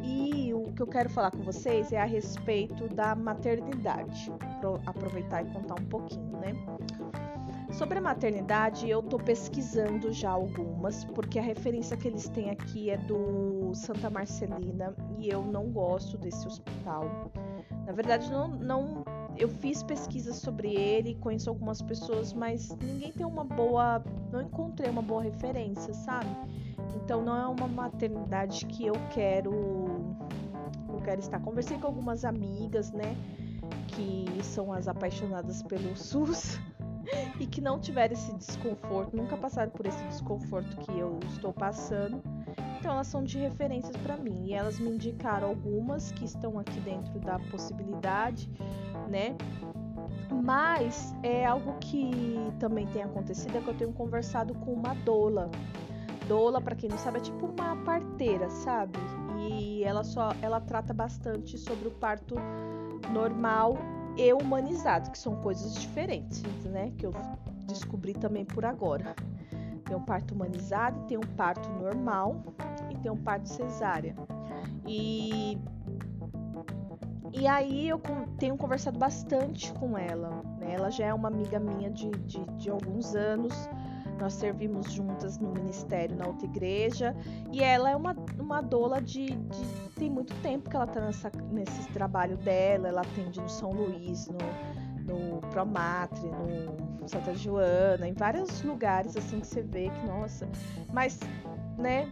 E o que eu quero falar com vocês é a respeito da maternidade. Pro, aproveitar e contar um pouquinho, né? Sobre a maternidade, eu tô pesquisando já algumas, porque a referência que eles têm aqui é do Santa Marcelina e eu não gosto desse hospital. Na verdade, não, não eu fiz pesquisas sobre ele, conheço algumas pessoas, mas ninguém tem uma boa. Não encontrei uma boa referência, sabe? Então não é uma maternidade que eu quero. Eu quero estar. Conversei com algumas amigas, né? Que são as apaixonadas pelo SUS e que não tiveram esse desconforto, nunca passaram por esse desconforto que eu estou passando. Então elas são de referências para mim e elas me indicaram algumas que estão aqui dentro da possibilidade né? Mas é algo que também tem acontecido é que eu tenho conversado com uma doula. Doula, para quem não sabe, é tipo uma parteira, sabe? E ela só ela trata bastante sobre o parto normal e humanizado, que são coisas diferentes, né? Que eu descobri também por agora. Tem um parto humanizado, tem um parto normal e tem um parto cesárea. E e aí eu tenho conversado bastante com ela. Né? Ela já é uma amiga minha de, de, de alguns anos. Nós servimos juntas no ministério na outra igreja. E ela é uma, uma doula de, de Tem muito tempo que ela está nesse trabalho dela. Ela atende no São Luís, no, no Promatre, no Santa Joana, em vários lugares assim que você vê que, nossa. Mas, né,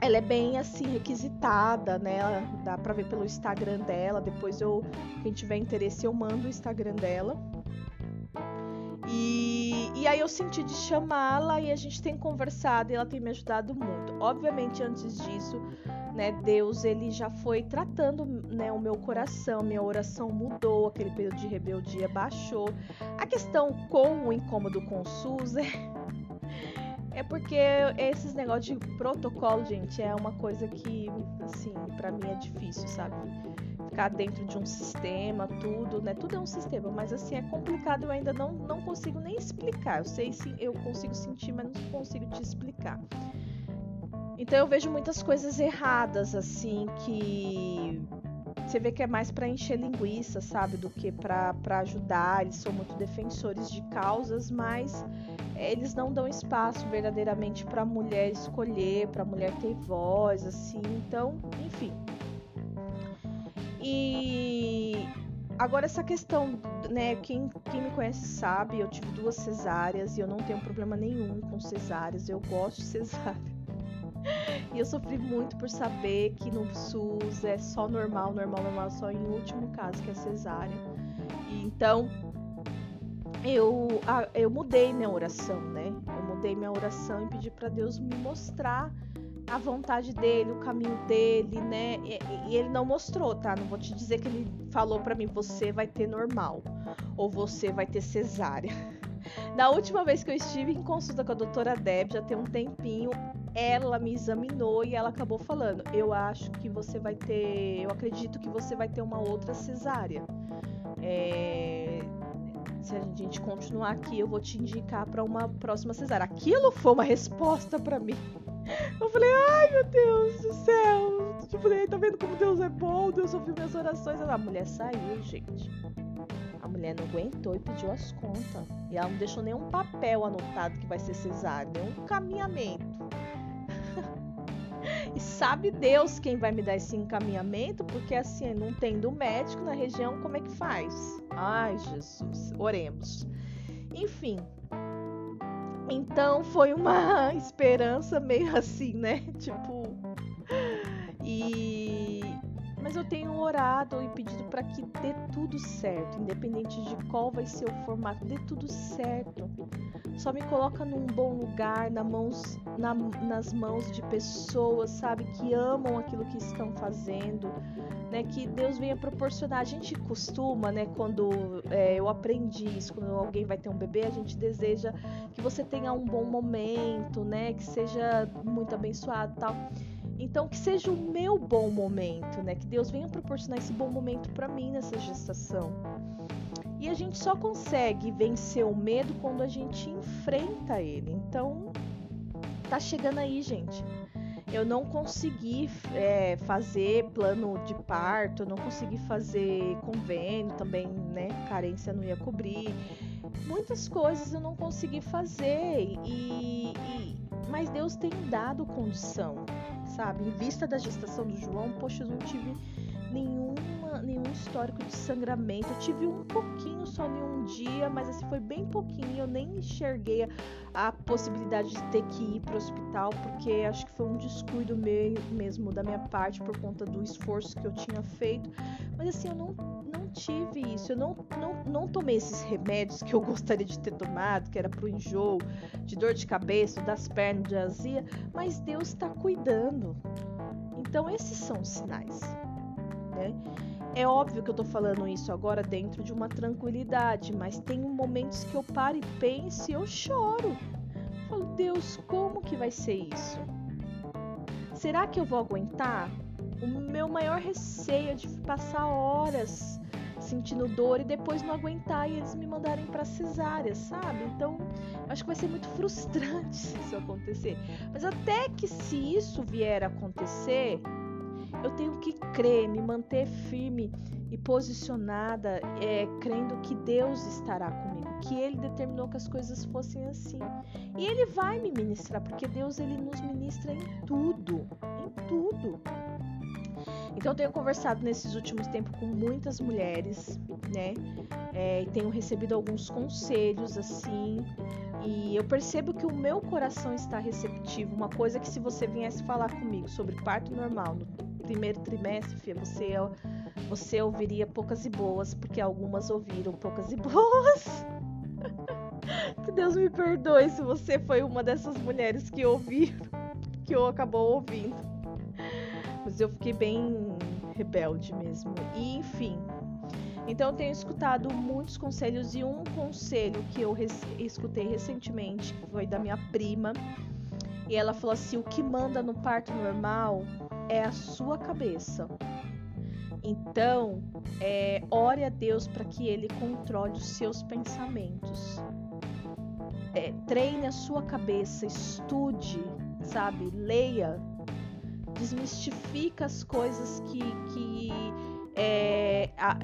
ela é bem assim requisitada, né? Dá para ver pelo Instagram dela. Depois eu, quem tiver interesse, eu mando o Instagram dela. E, e aí eu senti de chamá-la e a gente tem conversado e ela tem me ajudado muito. Obviamente, antes disso, né, Deus ele já foi tratando né, o meu coração, minha oração mudou, aquele período de rebeldia baixou. A questão com o incômodo com o SUS é é porque esses negócios de protocolo, gente, é uma coisa que, assim, para mim é difícil, sabe? Ficar dentro de um sistema, tudo, né? Tudo é um sistema, mas assim, é complicado, eu ainda não, não consigo nem explicar. Eu sei se eu consigo sentir, mas não consigo te explicar. Então eu vejo muitas coisas erradas, assim, que você vê que é mais para encher linguiça, sabe, do que para ajudar. Eles são muito defensores de causas, mas eles não dão espaço verdadeiramente para a mulher escolher, para a mulher ter voz, assim. Então, enfim. E agora essa questão, né? Quem, quem me conhece sabe, eu tive duas cesáreas e eu não tenho problema nenhum com cesáreas. Eu gosto de cesárea. E eu sofri muito por saber que no SUS é só normal, normal, normal, só em último caso que é cesárea. E então eu, eu mudei minha oração, né? Eu mudei minha oração e pedi para Deus me mostrar a vontade dele, o caminho dele, né? E, e, ele não mostrou, tá? Não vou te dizer que ele falou para mim, você vai ter normal ou você vai ter cesárea. Na última vez que eu estive em consulta com a doutora Deb, já tem um tempinho, ela me examinou e ela acabou falando: Eu acho que você vai ter. Eu acredito que você vai ter uma outra cesárea. É, se a gente continuar aqui, eu vou te indicar para uma próxima cesárea. Aquilo foi uma resposta para mim. Eu falei, ai meu Deus do céu. Eu falei, tá vendo como Deus é bom? Deus ouviu minhas orações. A mulher saiu, gente. A mulher não aguentou e pediu as contas. E ela não deixou nenhum papel anotado que vai ser cesárea, nenhum caminhamento. E sabe Deus quem vai me dar esse encaminhamento, porque assim, não tendo médico na região, como é que faz? Ai, Jesus, oremos. Enfim, então foi uma esperança meio assim, né? Tipo. E. Mas eu tenho orado e pedido para que dê tudo certo, independente de qual vai ser o formato, dê tudo certo. Só me coloca num bom lugar, na mãos, na, nas mãos de pessoas, sabe, que amam aquilo que estão fazendo, né, que Deus venha proporcionar. A gente costuma, né, quando é, eu aprendi isso, quando alguém vai ter um bebê, a gente deseja que você tenha um bom momento, né, que seja muito abençoado, tal. Então, que seja o meu bom momento, né, que Deus venha proporcionar esse bom momento para mim nessa gestação. A gente só consegue vencer o medo quando a gente enfrenta ele. Então, tá chegando aí, gente eu não consegui é, fazer plano de parto, não consegui fazer convênio também, né? Carência não ia cobrir. Muitas coisas eu não consegui fazer e, e mas Deus tem dado condição, sabe? Em vista da gestação do João, poxa, eu não tive nenhum histórico de sangramento. Eu tive um pouquinho só em um dia, mas assim foi bem pouquinho. Eu nem enxerguei a, possibilidade de ter que ir para o hospital, porque acho que foi um descuido meio, mesmo da minha parte por conta do esforço que eu tinha feito. Mas assim, eu não, não tive isso. Eu não, não, não tomei esses remédios que eu gostaria de ter tomado, que era pro enjoo, de dor de cabeça, das pernas, de azia. Mas Deus está cuidando. Então, esses são os sinais né? É óbvio que eu tô falando isso agora dentro de uma tranquilidade, mas tem momentos que eu paro e penso e eu choro. Eu falo, Deus, como que vai ser isso? Será que eu vou aguentar? O meu maior receio é de passar horas sentindo dor e depois não aguentar e eles me mandarem para cesárea, sabe? Então, acho que vai ser muito frustrante se isso acontecer. Mas até que se isso vier a acontecer, eu tenho que crer, me manter firme e posicionada, é, crendo que Deus estará comigo, que Ele determinou que as coisas fossem assim. E Ele vai me ministrar, porque Deus ele nos ministra em tudo, em tudo. Então eu tenho conversado nesses últimos tempos com muitas mulheres, né? É, tenho recebido alguns conselhos assim. E eu percebo que o meu coração está receptivo. Uma coisa que se você viesse falar comigo sobre parto normal no primeiro trimestre, você, você ouviria poucas e boas, porque algumas ouviram poucas e boas. que Deus me perdoe se você foi uma dessas mulheres que ouviram, que eu acabou ouvindo. Mas eu fiquei bem rebelde mesmo. E enfim. Então eu tenho escutado muitos conselhos e um conselho que eu escutei recentemente foi da minha prima. E ela falou assim: o que manda no parto normal é a sua cabeça. Então, é, ore a Deus para que Ele controle os seus pensamentos. É, treine a sua cabeça, estude, sabe? Leia, desmistifica as coisas que, que é, a,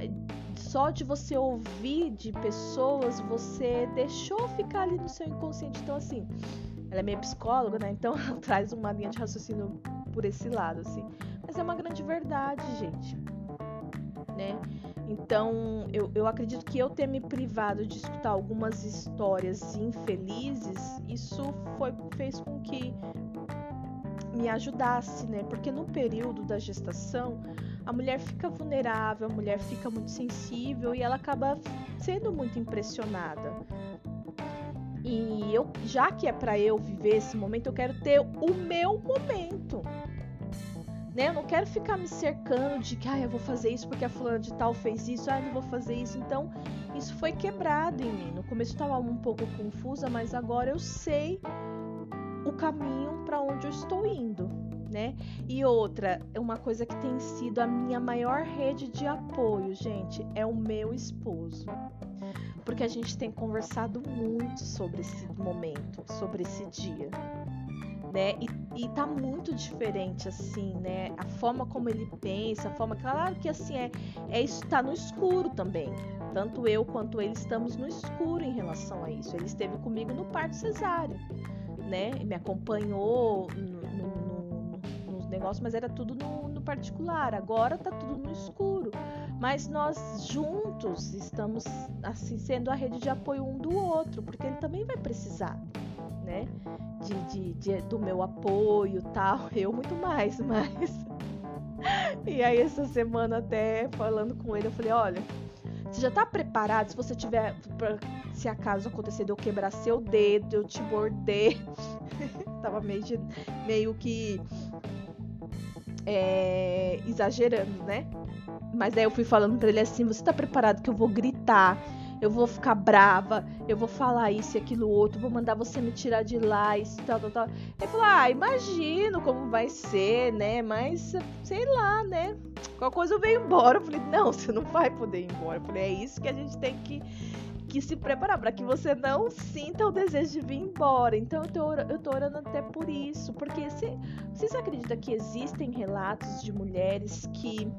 só de você ouvir de pessoas, você deixou ficar ali no seu inconsciente. Então, assim, ela é minha psicóloga, né? Então ela traz uma linha de raciocínio por esse lado, assim. Mas é uma grande verdade, gente. Né? Então, eu, eu acredito que eu ter me privado de escutar algumas histórias infelizes, isso foi, fez com que me ajudasse, né? Porque no período da gestação, a mulher fica vulnerável, a mulher fica muito sensível e ela acaba sendo muito impressionada. E eu, já que é para eu viver esse momento, eu quero ter o meu momento. Né? Eu não quero ficar me cercando de que ah, eu vou fazer isso porque a fulana de tal fez isso, ah, eu não vou fazer isso. Então, isso foi quebrado em mim. No começo eu estava um pouco confusa, mas agora eu sei o caminho para onde eu estou indo, né? E outra, uma coisa que tem sido a minha maior rede de apoio, gente, é o meu esposo. Porque a gente tem conversado muito sobre esse momento, sobre esse dia né? E, e tá muito diferente, assim, né? A forma como ele pensa, a forma. Claro que assim é, é isso tá no escuro também. Tanto eu quanto ele estamos no escuro em relação a isso. Ele esteve comigo no parto cesáreo, né? Me acompanhou no, no, no, nos negócios, mas era tudo no, no particular. Agora tá tudo no escuro. Mas nós juntos estamos assim sendo a rede de apoio um do outro, porque ele também vai precisar né? De, de, de, do meu apoio tal. Eu muito mais, mas. e aí, essa semana, até falando com ele, eu falei: olha, você já tá preparado se você tiver. Pra, se acaso acontecer de eu quebrar seu dedo, eu te morder. Tava meio, de, meio que. É, exagerando, né? Mas daí eu fui falando pra ele assim: você tá preparado que eu vou gritar? Eu vou ficar brava, eu vou falar isso e aquilo outro, vou mandar você me tirar de lá, isso tal, tal, tal. Ele falou, ah, imagino como vai ser, né? Mas, sei lá, né? Qualquer coisa eu venho embora. Eu falei, não, você não vai poder ir embora. Eu falei, é isso que a gente tem que, que se preparar, para que você não sinta o desejo de vir embora. Então eu tô, eu tô orando até por isso. Porque se, vocês acreditam que existem relatos de mulheres que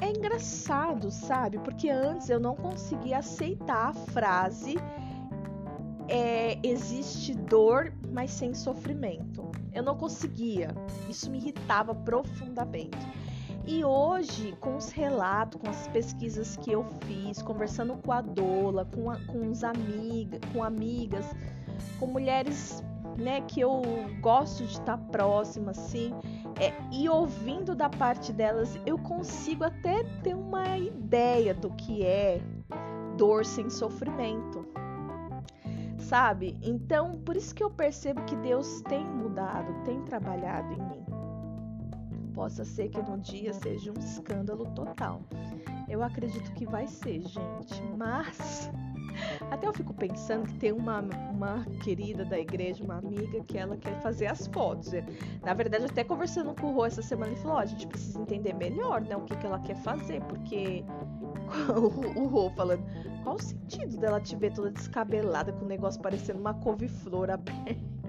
é engraçado, sabe? Porque antes eu não conseguia aceitar a frase é, existe dor, mas sem sofrimento. Eu não conseguia. Isso me irritava profundamente. E hoje, com os relatos, com as pesquisas que eu fiz, conversando com a Dola, com, a, com os amigas, com amigas, com mulheres né, que eu gosto de estar próxima, assim, é, e ouvindo da parte delas, eu consigo até ter uma ideia do que é dor sem sofrimento. Sabe? Então, por isso que eu percebo que Deus tem mudado, tem trabalhado em mim. Possa ser que no dia seja um escândalo total. Eu acredito que vai ser, gente, mas até eu fico pensando que tem uma, uma querida da igreja, uma amiga, que ela quer fazer as fotos. Na verdade, até conversando com o Rô essa semana, ele falou: oh, a gente precisa entender melhor, né, o que, que ela quer fazer, porque o, o Rô falando, qual o sentido dela te ver toda descabelada com o negócio parecendo uma couve-flor aberta?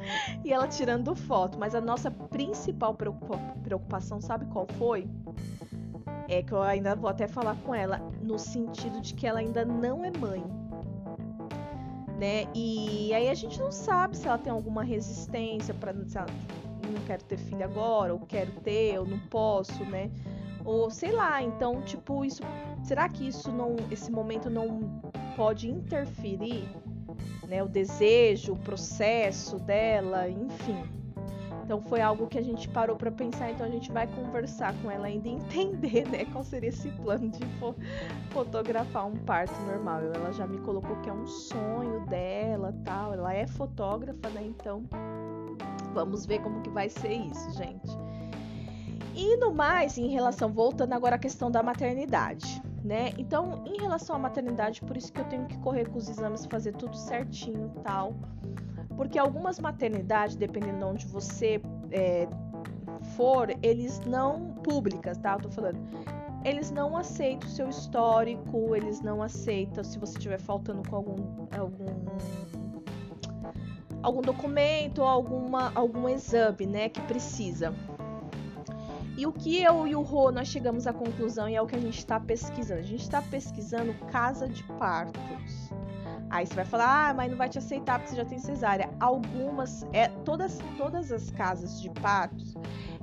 e ela tirando foto, mas a nossa principal preocupação, sabe qual foi? É que eu ainda vou até falar com ela no sentido de que ela ainda não é mãe. Né? E aí a gente não sabe se ela tem alguma resistência para não quero ter filho agora, ou quero ter, ou não posso, né? Ou sei lá, então, tipo, isso será que isso não esse momento não pode interferir, né, o desejo, o processo dela, enfim. Então foi algo que a gente parou para pensar, então a gente vai conversar com ela ainda e entender, né, qual seria esse plano de fo fotografar um parto normal. Ela já me colocou que é um sonho dela, tal. Ela é fotógrafa, né? Então vamos ver como que vai ser isso, gente. E no mais, em relação voltando agora à questão da maternidade, né? Então, em relação à maternidade, por isso que eu tenho que correr com os exames, fazer tudo certinho, tal porque algumas maternidades, dependendo de onde você é, for, eles não públicas, tá? Eu tô falando. Eles não aceitam o seu histórico, eles não aceitam se você estiver faltando com algum algum algum documento ou alguma algum exame, né, que precisa. E o que eu e o Rô nós chegamos à conclusão e é o que a gente está pesquisando. A gente está pesquisando casa de partos. Aí você vai falar, ah, mas não vai te aceitar porque você já tem cesárea. Algumas, é, todas, todas as casas de partos,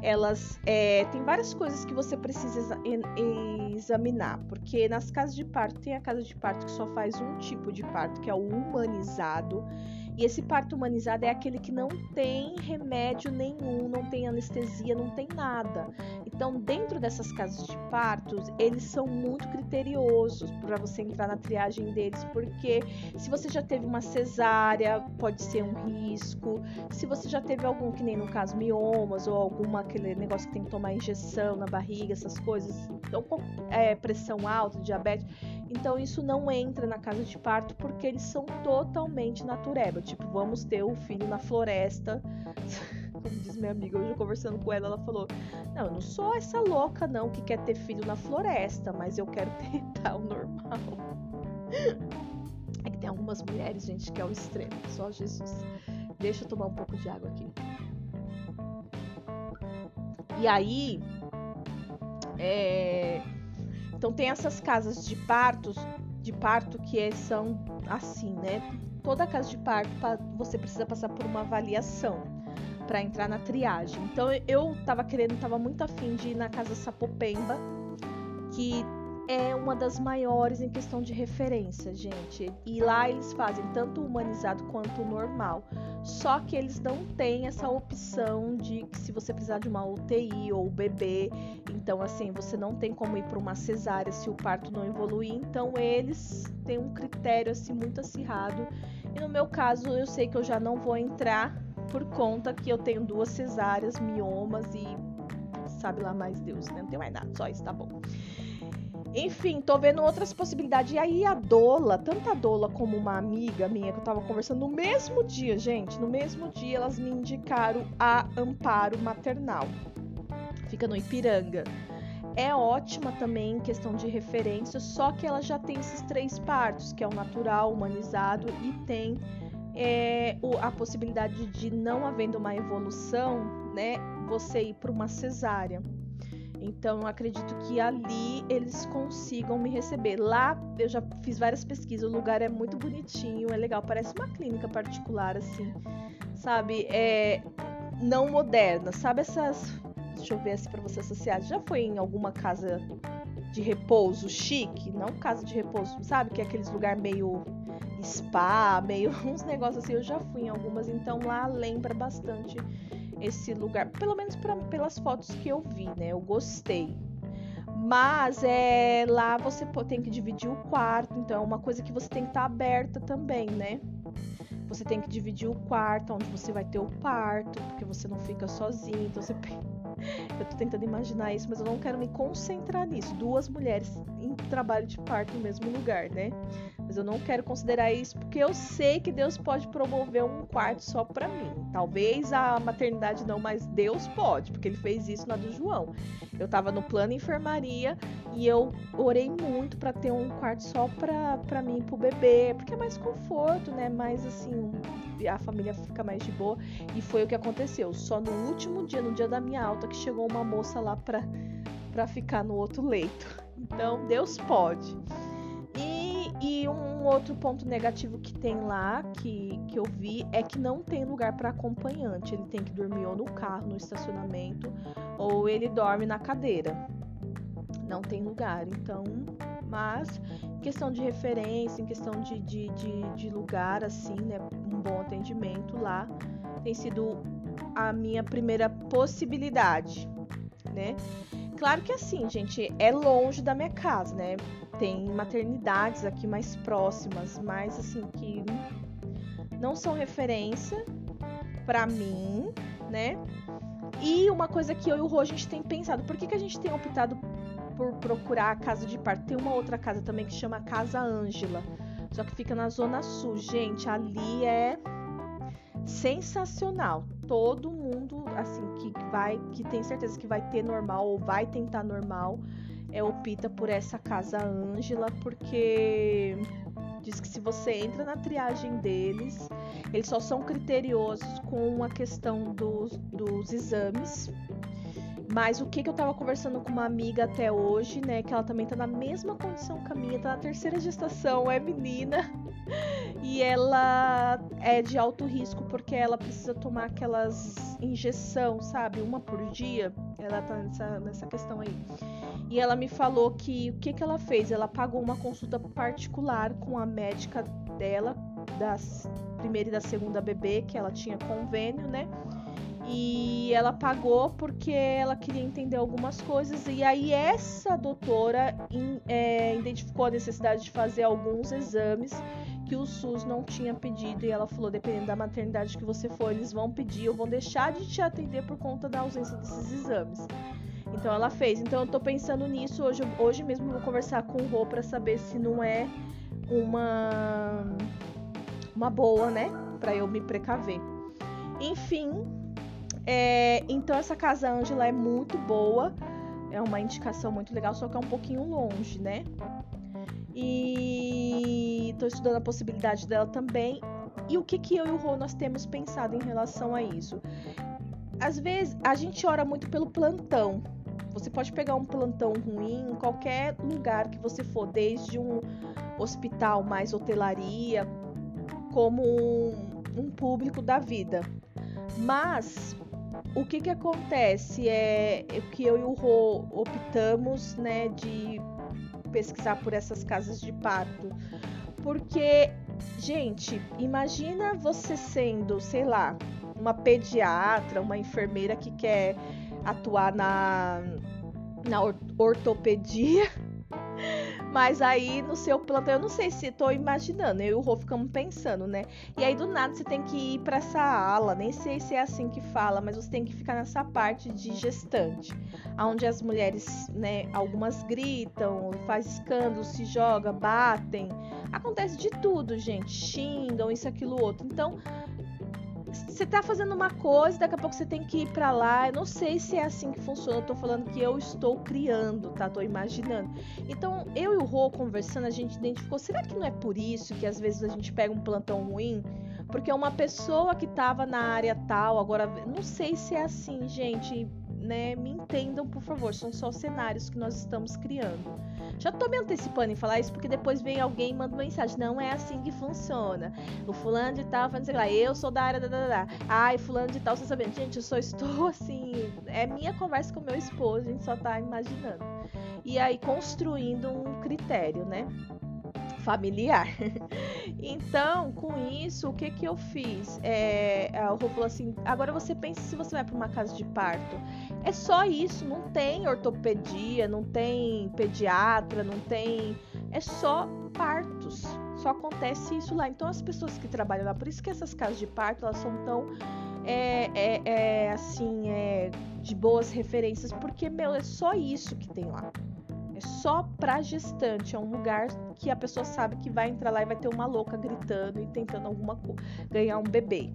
elas é, tem várias coisas que você precisa examinar, porque nas casas de parto tem a casa de parto que só faz um tipo de parto, que é o humanizado, e esse parto humanizado é aquele que não tem remédio nenhum, não tem anestesia, não tem nada. Então, dentro dessas casas de partos, eles são muito criteriosos para você entrar na triagem deles, porque se você já teve uma cesárea, pode ser um risco. Se você já teve algum, que nem no caso miomas, ou alguma aquele negócio que tem que tomar injeção na barriga, essas coisas, então, é, pressão alta, diabetes, então isso não entra na casa de parto porque eles são totalmente natureba. Tipo, vamos ter o filho na floresta. Como diz minha amiga, hoje conversando com ela, ela falou: Não, eu não sou essa louca, não, que quer ter filho na floresta, mas eu quero tentar o normal. É que tem algumas mulheres, gente, que é o extremo. Só Jesus. Deixa eu tomar um pouco de água aqui. E aí. É então tem essas casas de partos, de parto que é, são assim, né? Toda casa de parto você precisa passar por uma avaliação para entrar na triagem. Então eu tava querendo, tava muito afim de ir na casa Sapopemba, que é uma das maiores em questão de referência, gente. E lá eles fazem tanto o humanizado quanto o normal. Só que eles não têm essa opção de que se você precisar de uma UTI ou bebê, então assim, você não tem como ir para uma cesárea se o parto não evoluir. Então eles têm um critério assim muito acirrado. E no meu caso, eu sei que eu já não vou entrar por conta que eu tenho duas cesáreas, miomas e sabe lá mais Deus, né? Não tem mais nada, só isso tá bom. Enfim, tô vendo outras possibilidades. E aí a Dola, tanto a Dola como uma amiga minha que eu tava conversando no mesmo dia, gente, no mesmo dia elas me indicaram a Amparo Maternal. Fica no Ipiranga. É ótima também em questão de referência, só que ela já tem esses três partos, que é o natural, humanizado e tem é, o, a possibilidade de não havendo uma evolução, né, você ir para uma cesárea. Então, eu acredito que ali eles consigam me receber. Lá eu já fiz várias pesquisas, o lugar é muito bonitinho, é legal, parece uma clínica particular, assim, sabe? É não moderna, sabe essas. Deixa eu ver assim pra você associar. Já foi em alguma casa de repouso chique? Não casa de repouso, sabe? Que é aqueles lugar meio spa, meio uns negócios assim. Eu já fui em algumas, então lá lembra bastante esse lugar, pelo menos pra, pelas fotos que eu vi, né? Eu gostei. Mas é lá você tem que dividir o quarto, então é uma coisa que você tem que estar tá aberta também, né? Você tem que dividir o quarto onde você vai ter o parto, porque você não fica sozinho, então você Eu tô tentando imaginar isso, mas eu não quero me concentrar nisso. Duas mulheres em trabalho de parto no mesmo lugar, né? Mas eu não quero considerar isso porque eu sei que Deus pode promover um quarto só para mim. Talvez a maternidade não, mas Deus pode, porque ele fez isso na do João. Eu tava no plano enfermaria e eu orei muito para ter um quarto só pra mim e pro bebê, porque é mais conforto, né? Mais assim, a família fica mais de boa. E foi o que aconteceu. Só no último dia, no dia da minha alta, que chegou uma moça lá pra, pra ficar no outro leito. Então, Deus pode. E um outro ponto negativo que tem lá, que, que eu vi, é que não tem lugar para acompanhante. Ele tem que dormir ou no carro, no estacionamento, ou ele dorme na cadeira. Não tem lugar. Então, mas em questão de referência, em questão de, de, de, de lugar, assim, né? Um bom atendimento lá tem sido a minha primeira possibilidade, né? Claro que assim, gente, é longe da minha casa, né? Tem maternidades aqui mais próximas, mas assim que não são referência para mim, né? E uma coisa que eu e o Rô a gente tem pensado, por que, que a gente tem optado por procurar a casa de parto? Tem uma outra casa também que chama Casa Ângela, só que fica na Zona Sul. Gente, ali é sensacional. Todo mundo assim que vai, que tem certeza que vai ter normal ou vai tentar normal, é opta por essa casa Ângela, porque diz que se você entra na triagem deles, eles só são criteriosos com a questão dos, dos exames. Mas o que que eu tava conversando com uma amiga até hoje, né? Que ela também tá na mesma condição que a minha, tá na terceira gestação, é menina. E ela é de alto risco porque ela precisa tomar aquelas injeção, sabe? Uma por dia. Ela tá nessa, nessa questão aí. E ela me falou que o que, que ela fez? Ela pagou uma consulta particular com a médica dela, das primeira e da segunda bebê, que ela tinha convênio, né? E ela pagou porque ela queria entender algumas coisas. E aí, essa doutora in, é, identificou a necessidade de fazer alguns exames que o SUS não tinha pedido. E ela falou: dependendo da maternidade que você for, eles vão pedir ou vão deixar de te atender por conta da ausência desses exames. Então ela fez. Então eu tô pensando nisso. Hoje, hoje mesmo vou conversar com o Rô para saber se não é uma, uma boa, né? Para eu me precaver. Enfim, é, então essa casa Ângela é muito boa, é uma indicação muito legal, só que é um pouquinho longe, né? E tô estudando a possibilidade dela também. E o que que eu e o Rô nós temos pensado em relação a isso? Às vezes a gente ora muito pelo plantão. Você pode pegar um plantão ruim em qualquer lugar que você for, desde um hospital mais hotelaria, como um, um público da vida. Mas o que que acontece é, é que eu e o Rô optamos, né, de pesquisar por essas casas de parto. Porque, gente, imagina você sendo, sei lá, uma pediatra, uma enfermeira que quer atuar na, na ortopedia mas aí no seu plantão, eu não sei se tô imaginando, eu e o Rô ficamos pensando, né? E aí do nada você tem que ir para essa ala, nem sei se é assim que fala, mas você tem que ficar nessa parte de gestante, onde as mulheres, né, algumas gritam, faz escândalo, se joga, batem, acontece de tudo, gente, xingam, isso, aquilo, outro. Então, você tá fazendo uma coisa, daqui a pouco você tem que ir para lá. Eu não sei se é assim que funciona. Eu tô falando que eu estou criando, tá? Tô imaginando. Então, eu e o Rô conversando, a gente identificou, será que não é por isso que às vezes a gente pega um plantão ruim? Porque uma pessoa que tava na área tal, agora não sei se é assim, gente né, me entendam, por favor, são só cenários que nós estamos criando. Já tô me antecipando em falar isso porque depois vem alguém e manda uma mensagem. Não é assim que funciona. O fulano de tal, falando lá, eu sou da área da, da, da. Ai, fulano de tal, você sabendo. Gente, eu só estou assim. É minha conversa com meu esposo, a gente só tá imaginando. E aí, construindo um critério, né? Familiar. então, com isso, o que que eu fiz? É, o Rô falou assim: agora você pensa se você vai para uma casa de parto. É só isso, não tem ortopedia, não tem pediatra, não tem. É só partos. Só acontece isso lá. Então, as pessoas que trabalham lá, por isso que essas casas de parto elas são tão é, é, é, assim, é, de boas referências, porque, meu, é só isso que tem lá. É só pra gestante, é um lugar que a pessoa sabe que vai entrar lá e vai ter uma louca gritando e tentando alguma coisa, ganhar um bebê.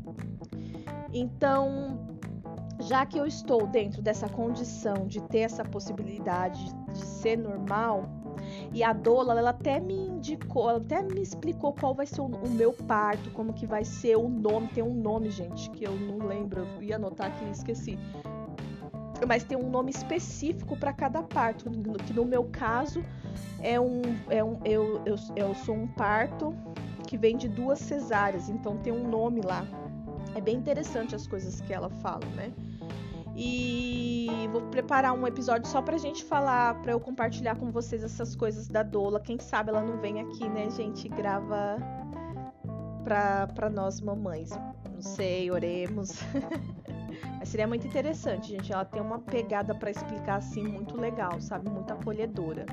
Então, já que eu estou dentro dessa condição de ter essa possibilidade de ser normal, e a Dola, ela até me indicou, ela até me explicou qual vai ser o, o, meu parto, como que vai ser o nome, tem um nome, gente, que eu não lembro, eu ia anotar aqui e esqueci mas tem um nome específico para cada parto, que no meu caso é um, é um eu, eu, eu sou um parto que vem de duas cesáreas, então tem um nome lá. É bem interessante as coisas que ela fala, né? E vou preparar um episódio só pra gente falar, pra eu compartilhar com vocês essas coisas da Dola. Quem sabe ela não vem aqui, né, gente? Grava pra, pra nós mamães. Não sei, oremos. Seria muito interessante, gente. Ela tem uma pegada para explicar assim muito legal, sabe? Muito acolhedora.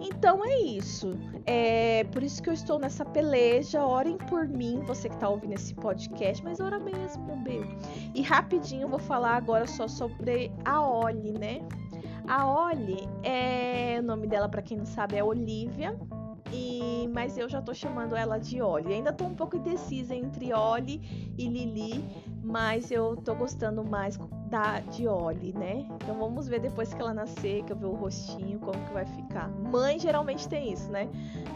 Então é isso. É por isso que eu estou nessa peleja. Orem por mim, você que está ouvindo esse podcast, mas ora mesmo, meu. E rapidinho vou falar agora só sobre a Oli, né? A Oli é o nome dela para quem não sabe é Olivia. E, mas eu já tô chamando ela de Oli. Ainda tô um pouco indecisa entre Oli e Lili, mas eu tô gostando mais da de Oli, né? Então vamos ver depois que ela nascer, que eu ver o rostinho, como que vai ficar. Mãe geralmente tem isso, né?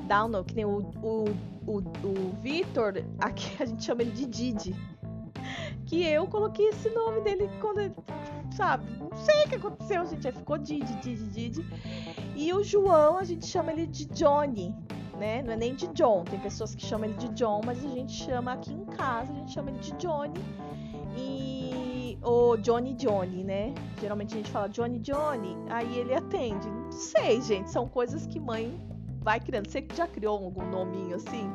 Dá um nome, que nem o, o, o, o Vitor, aqui a gente chama ele de Didi. Que eu coloquei esse nome dele quando ele sabe? Não sei o que aconteceu, gente. Aí ficou Didi, Didi, Didi. E o João, a gente chama ele de Johnny, né? Não é nem de John. Tem pessoas que chamam ele de John, mas a gente chama aqui em casa, a gente chama ele de Johnny. E o Johnny Johnny, né? Geralmente a gente fala Johnny Johnny, aí ele atende. Não sei, gente, são coisas que mãe vai criando. Você já criou algum nominho assim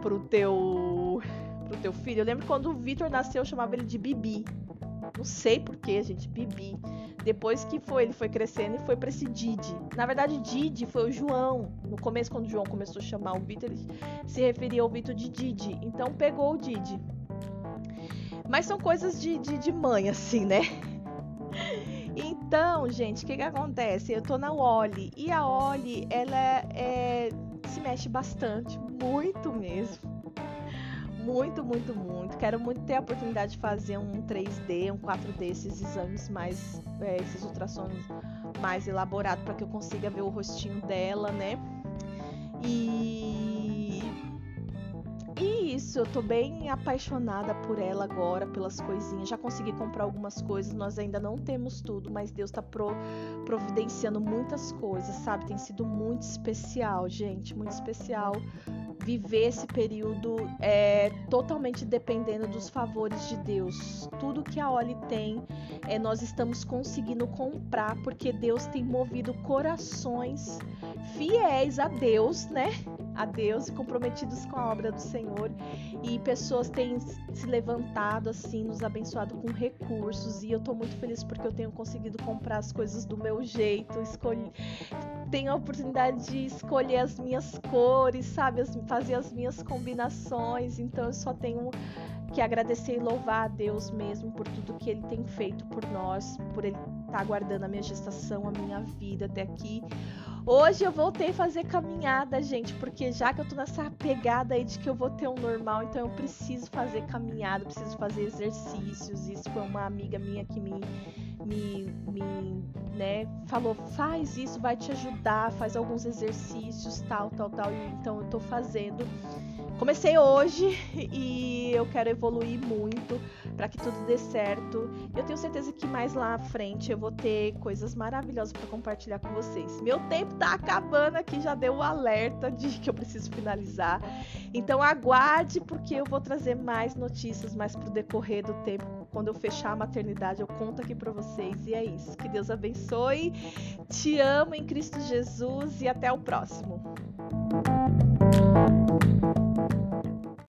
pro teu pro teu filho? Eu lembro quando o Vitor nasceu, eu chamava ele de Bibi. Não sei porquê, gente, Bibi. Depois que foi, ele foi crescendo e foi para esse Didi. Na verdade, Didi foi o João. No começo, quando o João começou a chamar o Vitor, ele se referia ao Vitor de Didi. Então pegou o Didi. Mas são coisas de, de, de mãe, assim, né? Então, gente, o que, que acontece? Eu tô na Oli e a Oli, ela é, se mexe bastante, muito mesmo. Muito, muito, muito. Quero muito ter a oportunidade de fazer um 3D, um 4D, esses exames mais, é, esses ultrassons mais elaborados para que eu consiga ver o rostinho dela, né? E e isso, eu tô bem apaixonada por ela agora, pelas coisinhas. Já consegui comprar algumas coisas, nós ainda não temos tudo, mas Deus tá pro, providenciando muitas coisas, sabe? Tem sido muito especial, gente, muito especial viver esse período é, totalmente dependendo dos favores de Deus. Tudo que a Oli tem, é, nós estamos conseguindo comprar porque Deus tem movido corações fiéis a Deus, né? A Deus e comprometidos com a obra do Senhor. E pessoas têm se levantado assim, nos abençoado com recursos. E eu tô muito feliz porque eu tenho conseguido comprar as coisas do meu jeito, escolher tenho a oportunidade de escolher as minhas cores, sabe? As, fazer as minhas combinações. Então eu só tenho que agradecer e louvar a Deus mesmo por tudo que Ele tem feito por nós, por Ele estar tá guardando a minha gestação, a minha vida até aqui. Hoje eu voltei a fazer caminhada, gente, porque já que eu tô nessa pegada aí de que eu vou ter um normal, então eu preciso fazer caminhada, preciso fazer exercícios. Isso foi uma amiga minha que me, me, me né, falou, faz isso, vai te ajudar, faz alguns exercícios, tal, tal, tal. Então eu tô fazendo. Comecei hoje e eu quero evoluir muito para que tudo dê certo. Eu tenho certeza que mais lá à frente eu vou ter coisas maravilhosas para compartilhar com vocês. Meu tempo tá acabando aqui, já deu o alerta de que eu preciso finalizar. Então aguarde porque eu vou trazer mais notícias mais pro decorrer do tempo. Quando eu fechar a maternidade, eu conto aqui para vocês. E é isso. Que Deus abençoe. Te amo em Cristo Jesus e até o próximo.